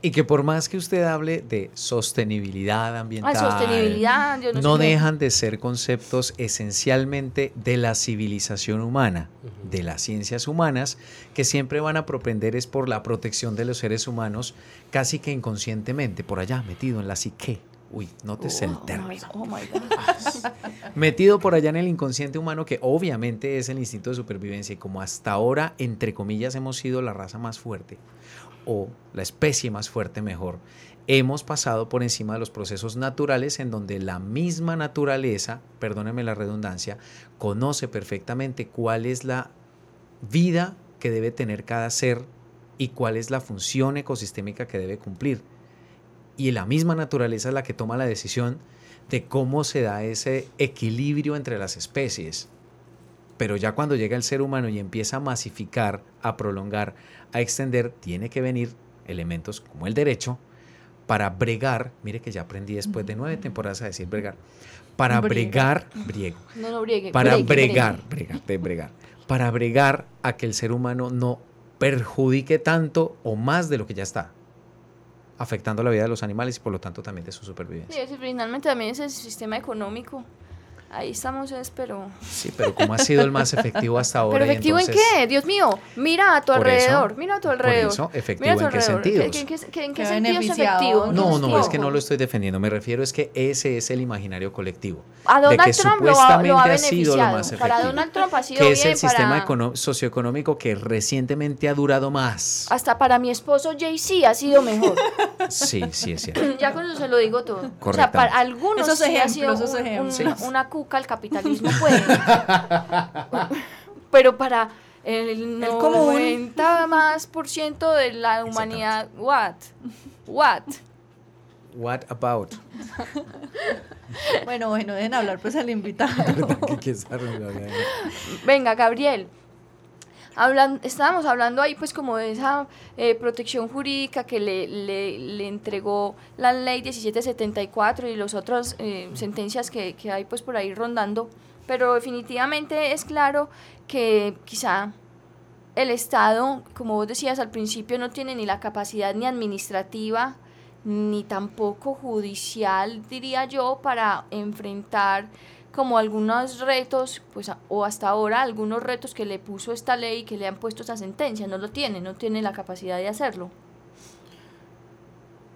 y que por más que usted hable de sostenibilidad ambiental, sostenibilidad, no, dejan de ser conceptos esencialmente de la civilización humana, de las ciencias humanas, que siempre van a propender es por la protección de los seres humanos, casi que inconscientemente, por allá, metido en la psique. Uy, no te sé el oh, término. Metido por allá en el inconsciente humano, que obviamente es el instinto de supervivencia, y como hasta ahora, entre comillas, hemos sido la raza más fuerte o la especie más fuerte mejor, hemos pasado por encima de los procesos naturales en donde la misma naturaleza, perdóneme la redundancia, conoce perfectamente cuál es la vida que debe tener cada ser y cuál es la función ecosistémica que debe cumplir. Y la misma naturaleza es la que toma la decisión de cómo se da ese equilibrio entre las especies. Pero ya cuando llega el ser humano y empieza a masificar, a prolongar, a extender, tiene que venir elementos como el derecho para bregar, mire que ya aprendí después de nueve temporadas a decir bregar, para bregar, briego, no, no, briegue, para bregar, bregar, de bregar, para bregar a que el ser humano no perjudique tanto o más de lo que ya está afectando la vida de los animales y por lo tanto también de su supervivencia. Sí, finalmente también es el sistema económico ahí estamos, es, pero... Sí, pero ¿cómo ha sido el más efectivo hasta ahora? ¿Pero efectivo en qué? Dios mío, mira a tu alrededor, mira a tu alrededor. Por eso, ¿efectivo en qué sentido? ¿En, qué, en qué sentido es efectivo? No, no, es que no lo estoy defendiendo, me refiero es que ese es el imaginario colectivo. A Donald de que Trump supuestamente lo ha, ha, sido lo más efectivo. Para Donald Trump ha sido que bien, es el sistema para... socioeconómico que recientemente ha durado más. Hasta para mi esposo Jay-Z ha sido mejor. Sí, sí, es cierto. ya con eso se lo digo todo. Correcto. O sea, para algunos esos sí ejemplos, ha sido esos un, ejemplos. una, una cuca al capitalismo puede. Pero para el, El común. 90 más por ciento de la humanidad, what? What? What about? Bueno, bueno, dejen hablar pues al invitado. Venga, Gabriel. Estábamos hablando ahí pues como de esa eh, protección jurídica que le, le, le entregó la ley 1774 y las otras eh, sentencias que, que hay pues por ahí rondando, pero definitivamente es claro que quizá el Estado, como vos decías al principio, no tiene ni la capacidad ni administrativa ni tampoco judicial, diría yo, para enfrentar como algunos retos, pues o hasta ahora algunos retos que le puso esta ley, que le han puesto esta sentencia, no lo tiene, no tiene la capacidad de hacerlo.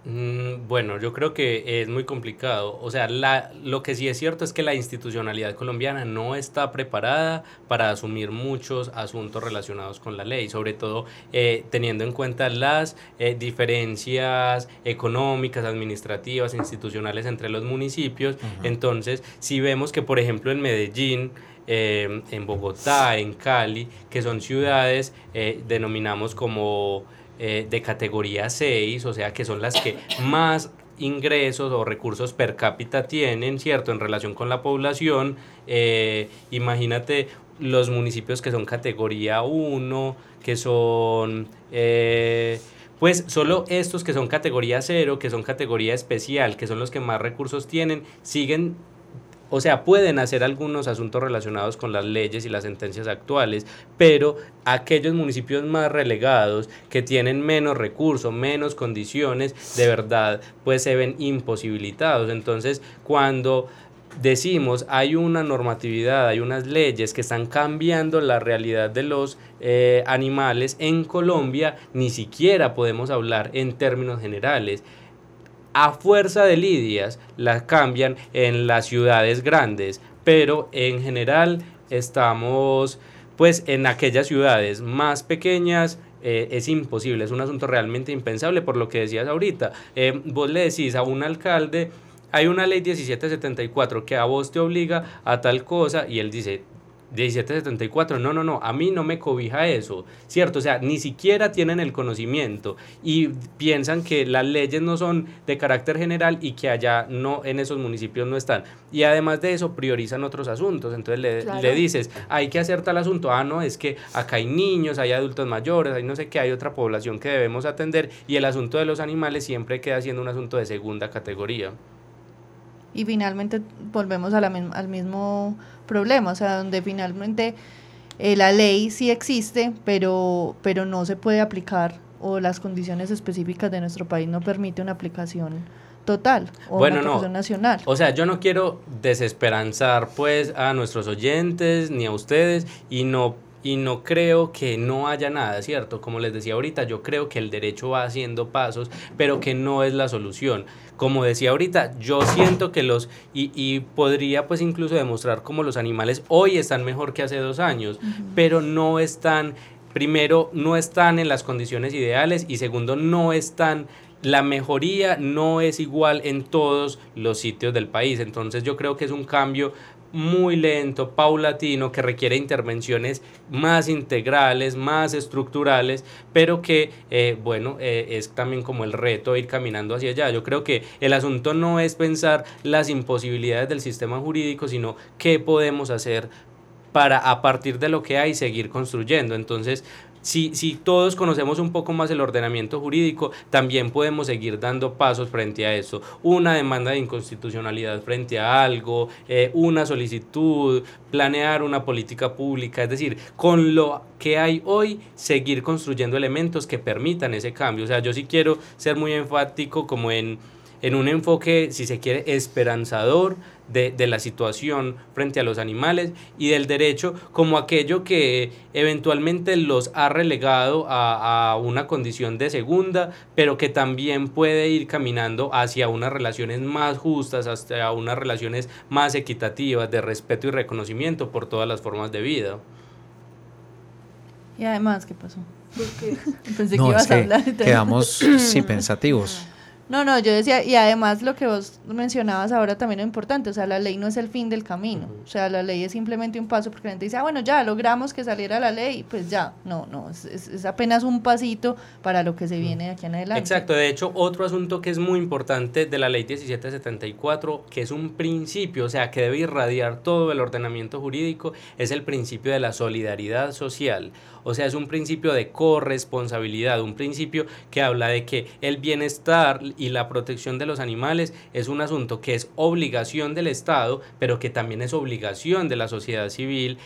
Mm, Bueno, yo creo que es muy complicado. O sea, la, lo que sí es cierto es que la institucionalidad colombiana no está preparada para asumir muchos asuntos relacionados con la ley, sobre todo eh, teniendo en cuenta las eh, diferencias económicas, administrativas, institucionales entre los municipios. Entonces, si vemos que, por ejemplo, en Medellín, eh, en Bogotá, en Cali, que son ciudades, eh, denominamos como eh, de categoría 6, o sea que son las que más ingresos o recursos per cápita tienen, ¿cierto? En relación con la población, eh, imagínate los municipios que son categoría 1, que son... eh, pues solo estos que son categoría 0, que son categoría especial, que son los que más recursos tienen, siguen o sea, pueden hacer algunos asuntos relacionados con las leyes y las sentencias actuales, pero aquellos municipios más relegados que tienen menos recursos, menos condiciones, de verdad, pues se ven imposibilitados. Entonces, cuando decimos hay una normatividad, hay unas leyes que están cambiando la realidad de los eh, animales en Colombia, ni siquiera podemos hablar en términos generales a fuerza de lidias las cambian en las ciudades grandes, pero en general estamos pues en aquellas ciudades más pequeñas eh, es imposible, es un asunto realmente impensable por lo que decías ahorita. Eh, vos le decís a un alcalde, hay una ley 1774 que a vos te obliga a tal cosa y él dice, 1774, no, no, no, a mí no me cobija eso, ¿cierto? O sea, ni siquiera tienen el conocimiento y piensan que las leyes no son de carácter general y que allá no, en esos municipios no están. Y además de eso, priorizan otros asuntos. Entonces le, Claro. le dices, hay que hacer tal asunto, ah, no, es que acá hay niños, hay adultos mayores, hay no sé qué, hay otra población que debemos atender y el asunto de los animales siempre queda siendo un asunto de segunda categoría. Y finalmente volvemos a la misma- al mismo problema, o sea, donde finalmente eh, la ley sí existe, pero, pero no se puede aplicar o las condiciones específicas de nuestro país no permite una aplicación total o Bueno, una no. nacional. O sea, yo no quiero desesperanzar pues a nuestros oyentes ni a ustedes y no y no creo que no haya nada, ¿cierto? Como les decía ahorita, yo creo que el derecho va haciendo pasos, pero que no es la solución. Como decía ahorita, yo siento que los, y, y podría pues incluso demostrar cómo los animales hoy están mejor que hace dos años, pero no están, primero, no están en las condiciones ideales y segundo, no están la mejoría no es igual en todos los sitios del país. Entonces yo creo que es un cambio muy lento, paulatino, que requiere intervenciones más integrales, más estructurales, pero que, eh, bueno, eh, es también como el reto ir caminando hacia allá. Yo creo que el asunto no es pensar las imposibilidades del sistema jurídico, sino qué podemos hacer para a partir de lo que hay seguir construyendo. Entonces, si, si todos conocemos un poco más el ordenamiento jurídico, también podemos seguir dando pasos frente a eso. Una demanda de inconstitucionalidad frente a algo, eh, una solicitud, planear una política pública, es decir, con lo que hay hoy, seguir construyendo elementos que permitan ese cambio. O sea, yo sí quiero ser muy enfático como en en un enfoque, si se quiere, esperanzador de, la situación frente a los animales y del derecho como aquello que eventualmente los ha relegado a, a, una condición de segunda, pero que también puede ir caminando hacia unas relaciones más justas, hacia unas relaciones más equitativas de respeto y reconocimiento por todas las formas de vida. Y además, ¿qué pasó? Pensé que ibas a hablar. Quedamos sin pensativos. No, no, yo decía, y además lo que vos mencionabas ahora también es importante, o sea, la ley no es el fin del camino, o sea, la ley es simplemente un paso, porque la gente dice, ah, bueno, ya logramos que saliera la ley, pues ya, no, no, es, es, apenas un pasito para lo que se viene de aquí en adelante. Exacto, de hecho, otro asunto que es muy importante de la ley 1774, que es un principio, o sea, que debe irradiar todo el ordenamiento jurídico, es el principio de la solidaridad social. O sea, es un principio de corresponsabilidad, un principio que habla de que el bienestar y la protección de los animales es un asunto que es obligación del Estado, pero que también es obligación de la sociedad civil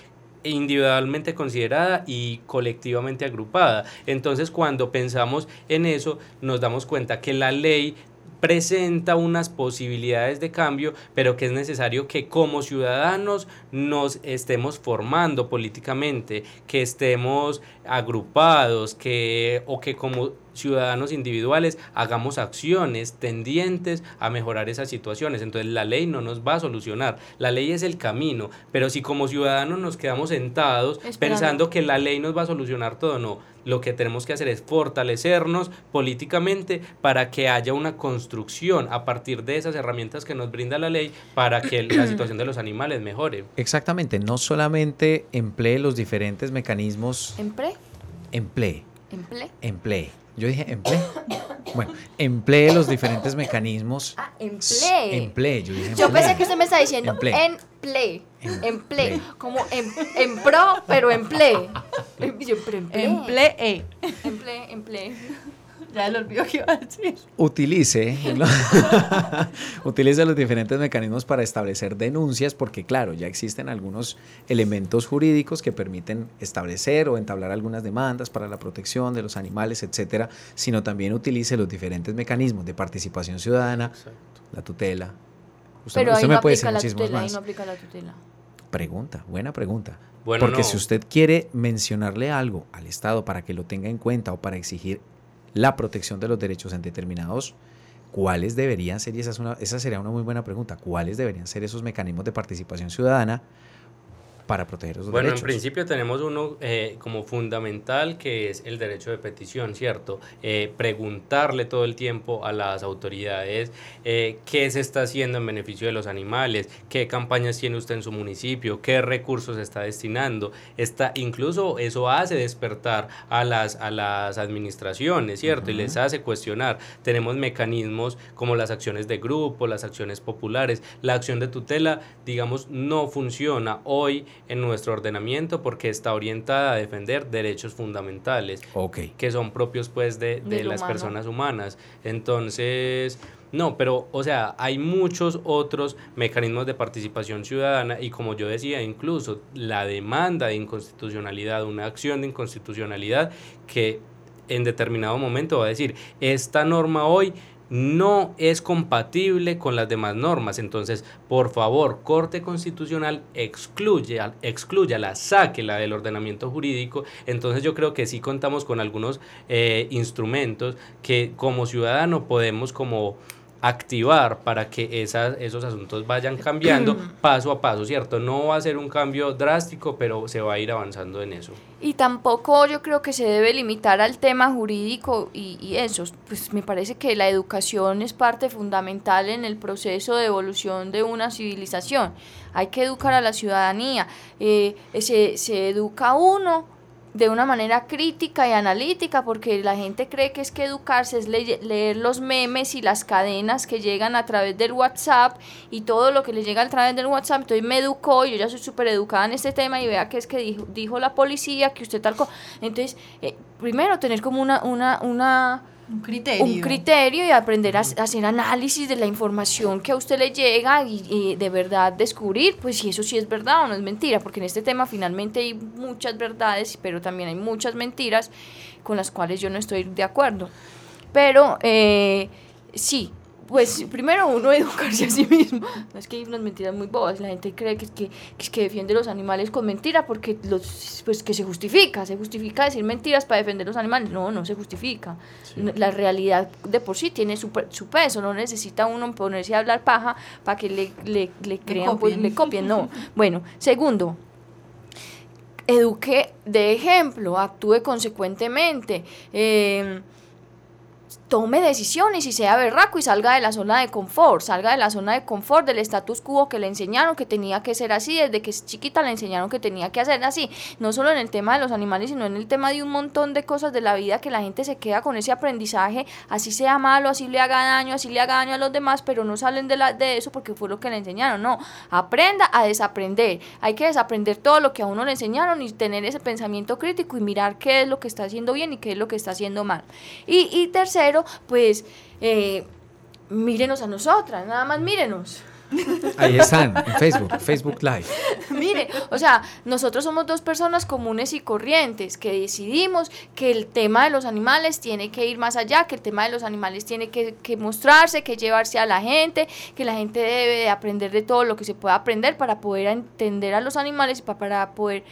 individualmente considerada y colectivamente agrupada. Entonces, cuando pensamos en eso, nos damos cuenta que la ley presenta unas posibilidades de cambio, pero que es necesario que como ciudadanos nos estemos formando políticamente, que estemos agrupados, que o que como ciudadanos individuales hagamos acciones tendientes a mejorar esas situaciones. Entonces la ley no nos va a solucionar, la ley es el camino, pero si como ciudadanos nos quedamos sentados pensando que la ley nos va a solucionar todo, no, lo que tenemos que hacer es fortalecernos políticamente para que haya una construcción a partir de esas herramientas que nos brinda la ley para que la situación de los animales mejore. Exactamente, no solamente emplee los diferentes mecanismos. ¿Emplee? Emplee. ¿Emplee? Emplee yo dije emplee. Bueno, emplee los diferentes mecanismos. Ah, emplee. Emplee, yo dije Yo pensé que usted me está diciendo emplee. Emplee. Emplee. Como en, en pro, pero emplee. Emplee. Emplee, emplee. Ya lo olvidó que iba a decir. Utilice, utilice los diferentes mecanismos para establecer denuncias, porque claro, ya existen algunos elementos jurídicos que permiten establecer o entablar algunas demandas para la protección de los animales, etcétera, sino también utilice los diferentes mecanismos de participación ciudadana, la tutela. Usted, Pero ahí me puede decir muchísimos más. Ahí no aplica la tutela. Pregunta, buena pregunta. Bueno, Porque si usted quiere mencionarle algo al Estado para que lo tenga en cuenta o para exigir la protección de los derechos en determinados, ¿cuáles deberían ser? Y esa, es una, esa sería una muy buena pregunta. ¿Cuáles deberían ser esos mecanismos de participación ciudadana para proteger los bueno, derechos. Bueno, en principio tenemos uno eh, como fundamental que es el derecho de petición, ¿cierto? Eh, preguntarle todo el tiempo a las autoridades eh, qué se está haciendo en beneficio de los animales, qué campañas tiene usted en su municipio, qué recursos está destinando. Está, incluso eso hace despertar a las, a las administraciones, ¿cierto? Y les hace cuestionar. Tenemos mecanismos como las acciones de grupo, las acciones populares. La acción de tutela, digamos, no funciona hoy en nuestro ordenamiento porque está orientada a defender derechos fundamentales que son propios pues de, de las personas humanas. Entonces, no, pero o sea, hay muchos otros mecanismos de participación ciudadana y como yo decía, incluso la demanda de inconstitucionalidad, una acción de inconstitucionalidad que en determinado momento va a decir, esta norma hoy no es compatible con las demás normas. Entonces, por favor, Corte Constitucional excluye, la sáquela del ordenamiento jurídico. Entonces, yo creo que sí contamos con algunos eh, instrumentos que como ciudadano podemos como activar para que esas, esos asuntos vayan cambiando paso a paso, ¿cierto? No va a ser un cambio drástico, pero se va a ir avanzando en eso. Y tampoco yo creo que se debe limitar al tema jurídico y, y eso, pues me parece que la educación es parte fundamental en el proceso de evolución de una civilización. Hay que educar a la ciudadanía, eh, se, se educa uno de una manera crítica y analítica, porque la gente cree que es que educarse es leer los memes y las cadenas que llegan a través del WhatsApp y todo lo que le llega a través del WhatsApp. Entonces me educó, yo ya soy súper educada en este tema y vea que es que dijo, dijo la policía que usted tal cosa. Entonces, eh, primero tener como una, una, una un criterio. Un criterio y aprender a, hacer análisis de la información que a usted le llega y, de verdad descubrir, pues si eso sí es verdad o no es mentira, porque en este tema finalmente hay muchas verdades, pero también hay muchas mentiras con las cuales yo no estoy de acuerdo. Pero eh, sí, pues primero uno educarse a sí mismo. No es que hay unas mentiras muy bobas, la gente cree que es que, que, que defiende los animales con mentira porque los, pues que se justifica, se justifica decir mentiras para defender los animales. No, no se justifica. La realidad de por sí tiene su, su, peso, no necesita uno ponerse a hablar paja para que le, le, le crean, pues, le copien, no. Bueno, segundo, eduque de ejemplo, actúe consecuentemente. Eh, tome decisiones y sea berraco y salga de la zona de confort, salga de la zona de confort del status quo que le enseñaron que tenía que ser así, desde que es chiquita le enseñaron que tenía que hacer así, no solo en el tema de los animales, sino en el tema de un montón de cosas de la vida que la gente se queda con ese aprendizaje, así sea malo, así le haga daño, así le haga daño a los demás, pero no salen de, la, de eso porque fue lo que le enseñaron, no, aprenda a desaprender, hay que desaprender todo lo que a uno le enseñaron y tener ese pensamiento crítico y mirar qué es lo que está haciendo bien y qué es lo que está haciendo mal. Y, y tercero, pues eh, mírenos a nosotras, nada más mírenos. Ahí están, en Facebook, Facebook Live. Mire, o sea, nosotros somos dos personas comunes y corrientes que decidimos que el tema de los animales tiene que ir más allá, que el tema de los animales tiene que, que mostrarse, que llevarse a la gente, que la gente debe aprender de todo lo que se pueda aprender para poder entender a los animales y para, para poder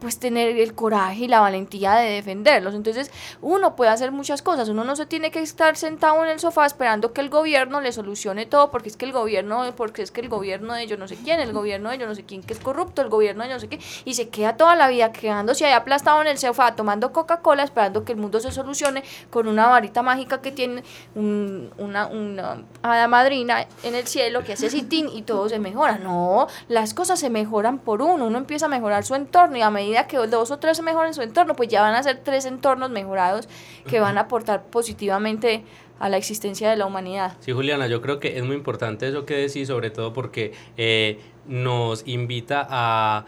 pues tener el coraje y la valentía de defenderlos. Entonces uno puede hacer muchas cosas, uno no se tiene que estar sentado en el sofá esperando que el gobierno le solucione todo, porque es que el gobierno, porque es que el gobierno de yo no sé quién, el gobierno de yo no sé quién que es corrupto, el gobierno de yo no sé qué, y se queda toda la vida quedándose ahí aplastado en el sofá tomando Coca-Cola esperando que el mundo se solucione con una varita mágica que tiene una, una hada madrina en el cielo que hace sitín y todo se mejora. No, las cosas se mejoran por uno, uno empieza a mejorar su entorno y a medida que dos o tres se mejoren su entorno, pues ya van a ser tres entornos mejorados que van a aportar positivamente a la existencia de la humanidad. Sí, Juliana, yo creo que es muy importante eso que decís, sobre todo porque eh, nos invita a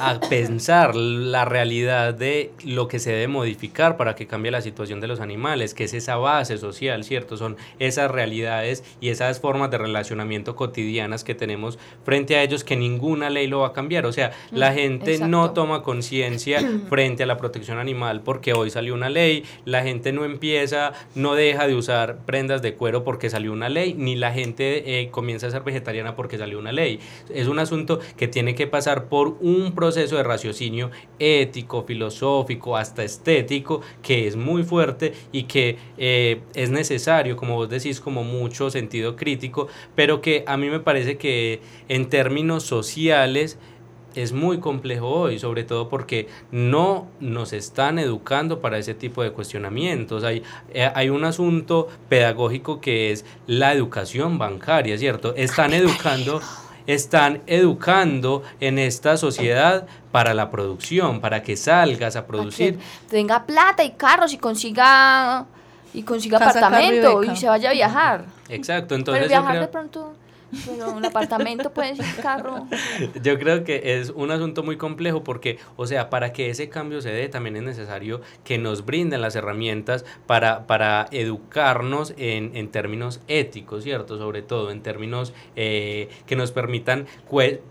a pensar la realidad de lo que se debe modificar para que cambie la situación de los animales, que es esa base social, ¿cierto? Son esas realidades y esas formas de relacionamiento cotidianas que tenemos frente a ellos que ninguna ley lo va a cambiar. O sea, la mm, gente no toma conciencia frente a la protección animal porque hoy salió una ley, la gente no empieza, no deja de usar prendas de cuero porque salió una ley, ni la gente eh, comienza a ser vegetariana porque salió una ley. Es un asunto que tiene que pasar por un proceso de raciocinio ético, filosófico, hasta estético, que es muy fuerte y que eh, es necesario, como vos decís, como mucho sentido crítico, pero que a mí me parece que en términos sociales es muy complejo hoy, sobre todo porque no nos están educando para ese tipo de cuestionamientos. Hay, eh, hay un asunto pedagógico que es la educación bancaria, ¿cierto? Están educando están educando en esta sociedad para la producción, para que salgas a producir. tenga plata y carros y consiga y consiga apartamento y, se vaya a viajar. Exacto, entonces Pero viajar de pronto pero un apartamento puede ser carro. Yo creo que es un asunto muy complejo porque, o sea, para que ese cambio se dé también es necesario que nos brinden las herramientas para, para educarnos en, en términos éticos, ¿cierto? Sobre todo en términos eh, que nos permitan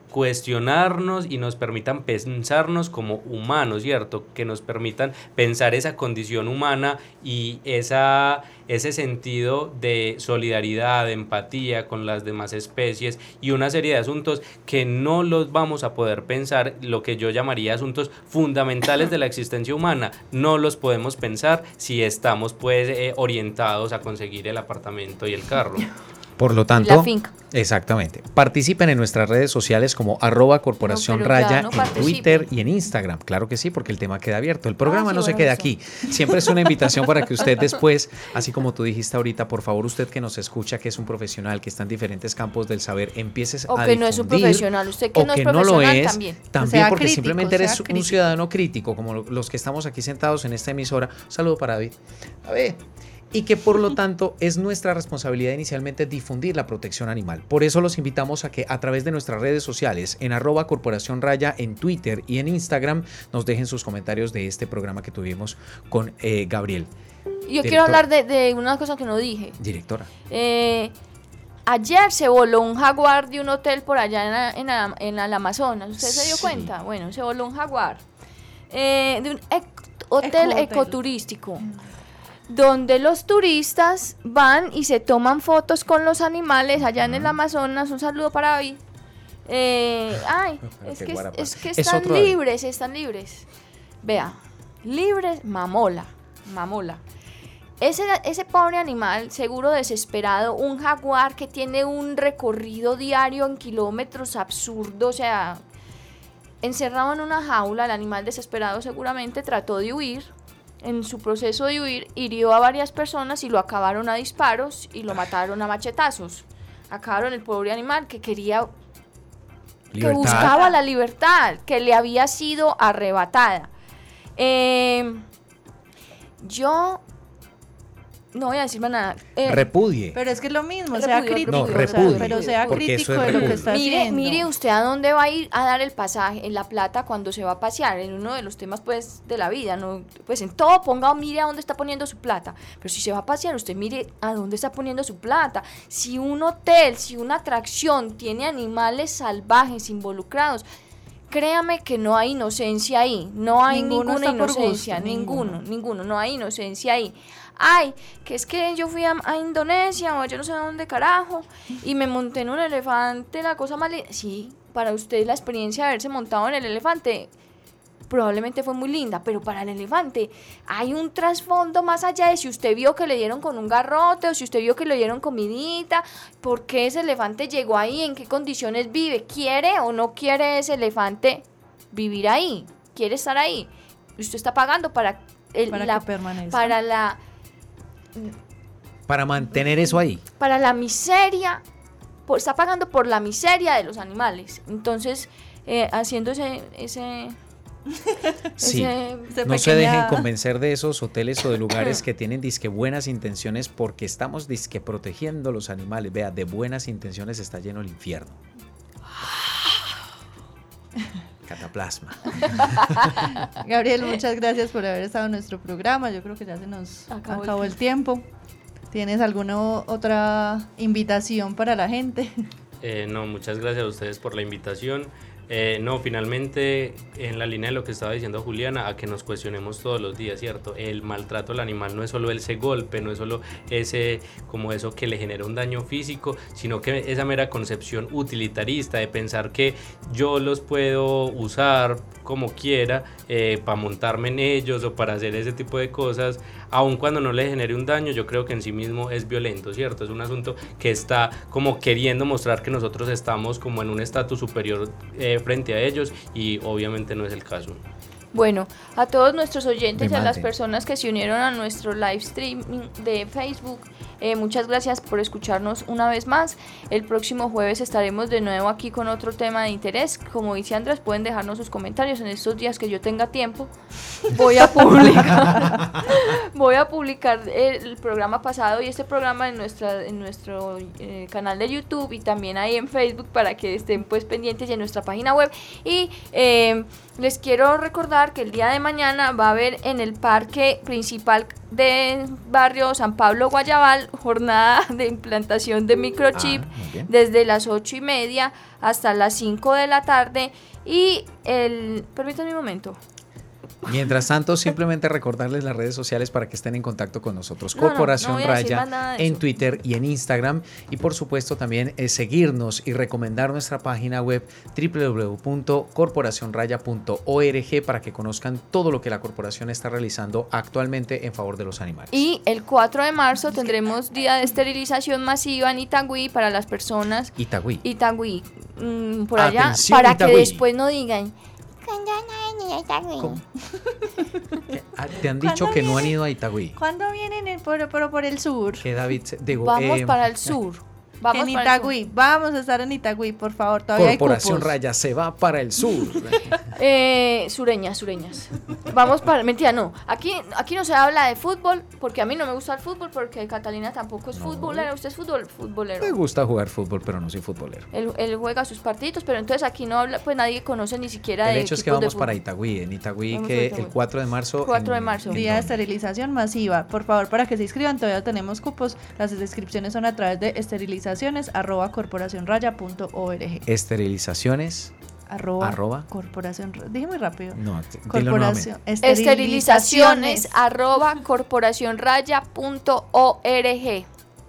cuestionarnos y nos permitan pensarnos como humanos, ¿cierto? Que nos permitan pensar esa condición humana y esa, ese sentido de solidaridad, de empatía con las demás especies y una serie de asuntos que no los vamos a poder pensar, lo que yo llamaría asuntos fundamentales de la existencia humana, no los podemos pensar si estamos pues eh, orientados a conseguir el apartamento y el carro. Por lo tanto, exactamente. Participen en nuestras redes sociales como arroba corporación raya en Twitter y en Instagram. Claro que sí, porque el tema queda abierto. El programa ah, no se queda aquí. Siempre es una invitación para que usted después, así como tú dijiste ahorita, por favor, usted que nos escucha, que es un profesional, que está en diferentes campos del saber, empieces o a que no es un profesional, usted que no es profesional lo es, también. También porque simplemente eres un ciudadano crítico, como los que estamos aquí sentados en esta emisora. Un saludo para David. A ver, y que por lo tanto es nuestra responsabilidad inicialmente difundir la protección animal. Por eso los invitamos a que a través de nuestras redes sociales, en arroba corporación raya, en Twitter y en Instagram, nos dejen sus comentarios de este programa que tuvimos con eh, Gabriel. Yo quiero hablar de, una cosa que no dije. Directora. Eh, ayer se voló un jaguar de un hotel por allá en, en, el Amazonas. ¿Usted se dio cuenta? Bueno, se voló un jaguar. Eh, de un hotel ecoturístico. Donde los turistas van y se toman fotos con los animales allá en el Amazonas. Un saludo para David. Eh, ay, es Qué que, es que Es están libres, están libres. Vea, libres, mamola, mamola. Ese, ese pobre animal, seguro desesperado, un jaguar que tiene un recorrido diario en kilómetros absurdo, o sea, encerrado en una jaula, el animal desesperado seguramente trató de huir. En su proceso de huir, hirió a varias personas y lo acabaron a disparos y lo mataron a machetazos. Acabaron el pobre animal que quería que buscaba la libertad, que le había sido arrebatada. Eh, yo no voy a decir más nada. Eh, Repudie. Pero es que es lo mismo, sea crítico, No, o sea, repudio, pero sea crítico es de lo que está mire, haciendo. mire usted a dónde va a ir a dar el pasaje, en La Plata, cuando se va a pasear, en uno de los temas pues de la vida, ¿no? Pues en todo ponga, mire a dónde está poniendo su plata. Pero si se va a pasear, usted mire a dónde está poniendo su plata. Si un hotel, si una atracción tiene animales salvajes involucrados, créame que no hay inocencia ahí. No hay Ninguno ninguna gusto, inocencia, ninguno. ninguno, ninguno, no hay inocencia ahí. Ay, que es que yo fui a, a Indonesia o yo no sé dónde carajo y me monté en un elefante, la cosa más linda. Sí, para usted la experiencia de haberse montado en el elefante probablemente fue muy linda, pero para el elefante hay un trasfondo más allá de si usted vio que le dieron con un garrote o si usted vio que le dieron comidita, por qué ese elefante llegó ahí, en qué condiciones vive, quiere o no quiere ese elefante vivir ahí, quiere estar ahí. Usted está pagando para el, Para la, que permanezca. para la Para mantener eso ahí. para la miseria, por- está pagando por la miseria de los animales. Entonces, eh, haciendo ese, ese, Sí. ese- Ese No se dejen convencer de esos hoteles o de lugares que tienen disque buenas intenciones porque estamos disque protegiendo los animales. Vea, de buenas intenciones está lleno el infierno. Cataplasma. Gabriel, muchas gracias por haber estado en nuestro programa. Yo creo que ya se nos Acabó acabó, el el tiempo. ¿Tienes alguna otra invitación para la gente? Eh, no, muchas gracias a ustedes por la invitación. Eh, no, finalmente, en la línea de lo que estaba diciendo Juliana, a que nos cuestionemos todos los días, ¿cierto? El maltrato al animal no es solo ese golpe, no es solo ese, como eso que le genera un daño físico, sino que esa mera concepción utilitarista de pensar que yo los puedo usar como quiera para montarme en ellos o para hacer ese tipo de cosas, aun cuando no le genere un daño, yo creo que en sí mismo es violento, ¿cierto? Es un asunto que está como queriendo mostrar que nosotros estamos como en un estatus superior eh, frente a ellos y obviamente no es el caso. Bueno, a todos nuestros oyentes y a las personas que se unieron a nuestro live streaming de Facebook, eh, muchas gracias por escucharnos una vez más. El próximo jueves estaremos de nuevo aquí con otro tema de interés. Como dice Andrés, pueden dejarnos sus comentarios en estos días que yo tenga tiempo. Voy a publicar, voy a publicar el programa pasado y este programa en nuestra en nuestro eh, canal de YouTube y también ahí en Facebook para que estén pues pendientes y en nuestra página web y eh, les quiero recordar que el día de mañana va a haber en el parque principal de barrio San Pablo Guayabal jornada de implantación de microchip Ah, bien. desde las ocho y media hasta las 5 de la tarde y el permítanme un momento Mientras tanto, simplemente recordarles las redes sociales para que estén en contacto con nosotros. No, no, Corporación no Raya en. Twitter y en Instagram. Y por supuesto también eh, seguirnos y recomendar nuestra página web www.corporacionraya.org para que conozcan todo lo que la corporación está realizando actualmente en favor de los animales. Y el 4 de marzo tendremos día de esterilización masiva en Itagüí para las personas Itagüí. Itagüí, mm, por allá, Atención, para Itagüí. que después no digan. ¿Cómo? Ah, Te han dicho ¿Cuándo que no han ido a Itagüí. ¿Cuándo vienen en- por, por, por el sur? Que David, se- digo, Vamos eh, para el sur. Vamos en. Itagüí. Vamos a estar en Itagüí, por favor. Todavía Corporación hay cupos. Raya se va para el sur. Eh, sureñas, sureñas. Vamos para. Mentira, no. Aquí, aquí no se habla de fútbol, porque a mí no me gusta el fútbol, porque Catalina tampoco es No. futbolera. Usted es fútbol, futbolero. Me gusta jugar fútbol, pero no soy futbolero. Él, él juega sus partidos, pero entonces aquí no habla, pues nadie conoce ni siquiera El de hecho es que vamos para. Itagüí. En Itagüí, Vamos que el Itagüí. 4 de marzo. 4 de marzo. ¿en Día de esterilización masiva. Por favor, para que se inscriban, todavía tenemos cupos. Las descripciones son a través de esterilizaciones arroba corporacionraya.org. Esterilizaciones arroba, Arroba. corporación, dije muy rápido. No, corporación, Esterilizaciones arroba corporacionraya.org.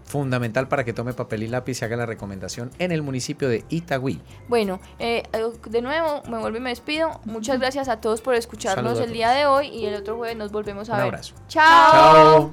Fundamental para que tome papel y lápiz y haga la recomendación en el municipio de Itagüí. Bueno, eh, eh, de nuevo me vuelvo y me despido. Muchas gracias a todos por escucharnos Saludos el día de hoy y el otro jueves nos volvemos a Un ver. abrazo. Chao.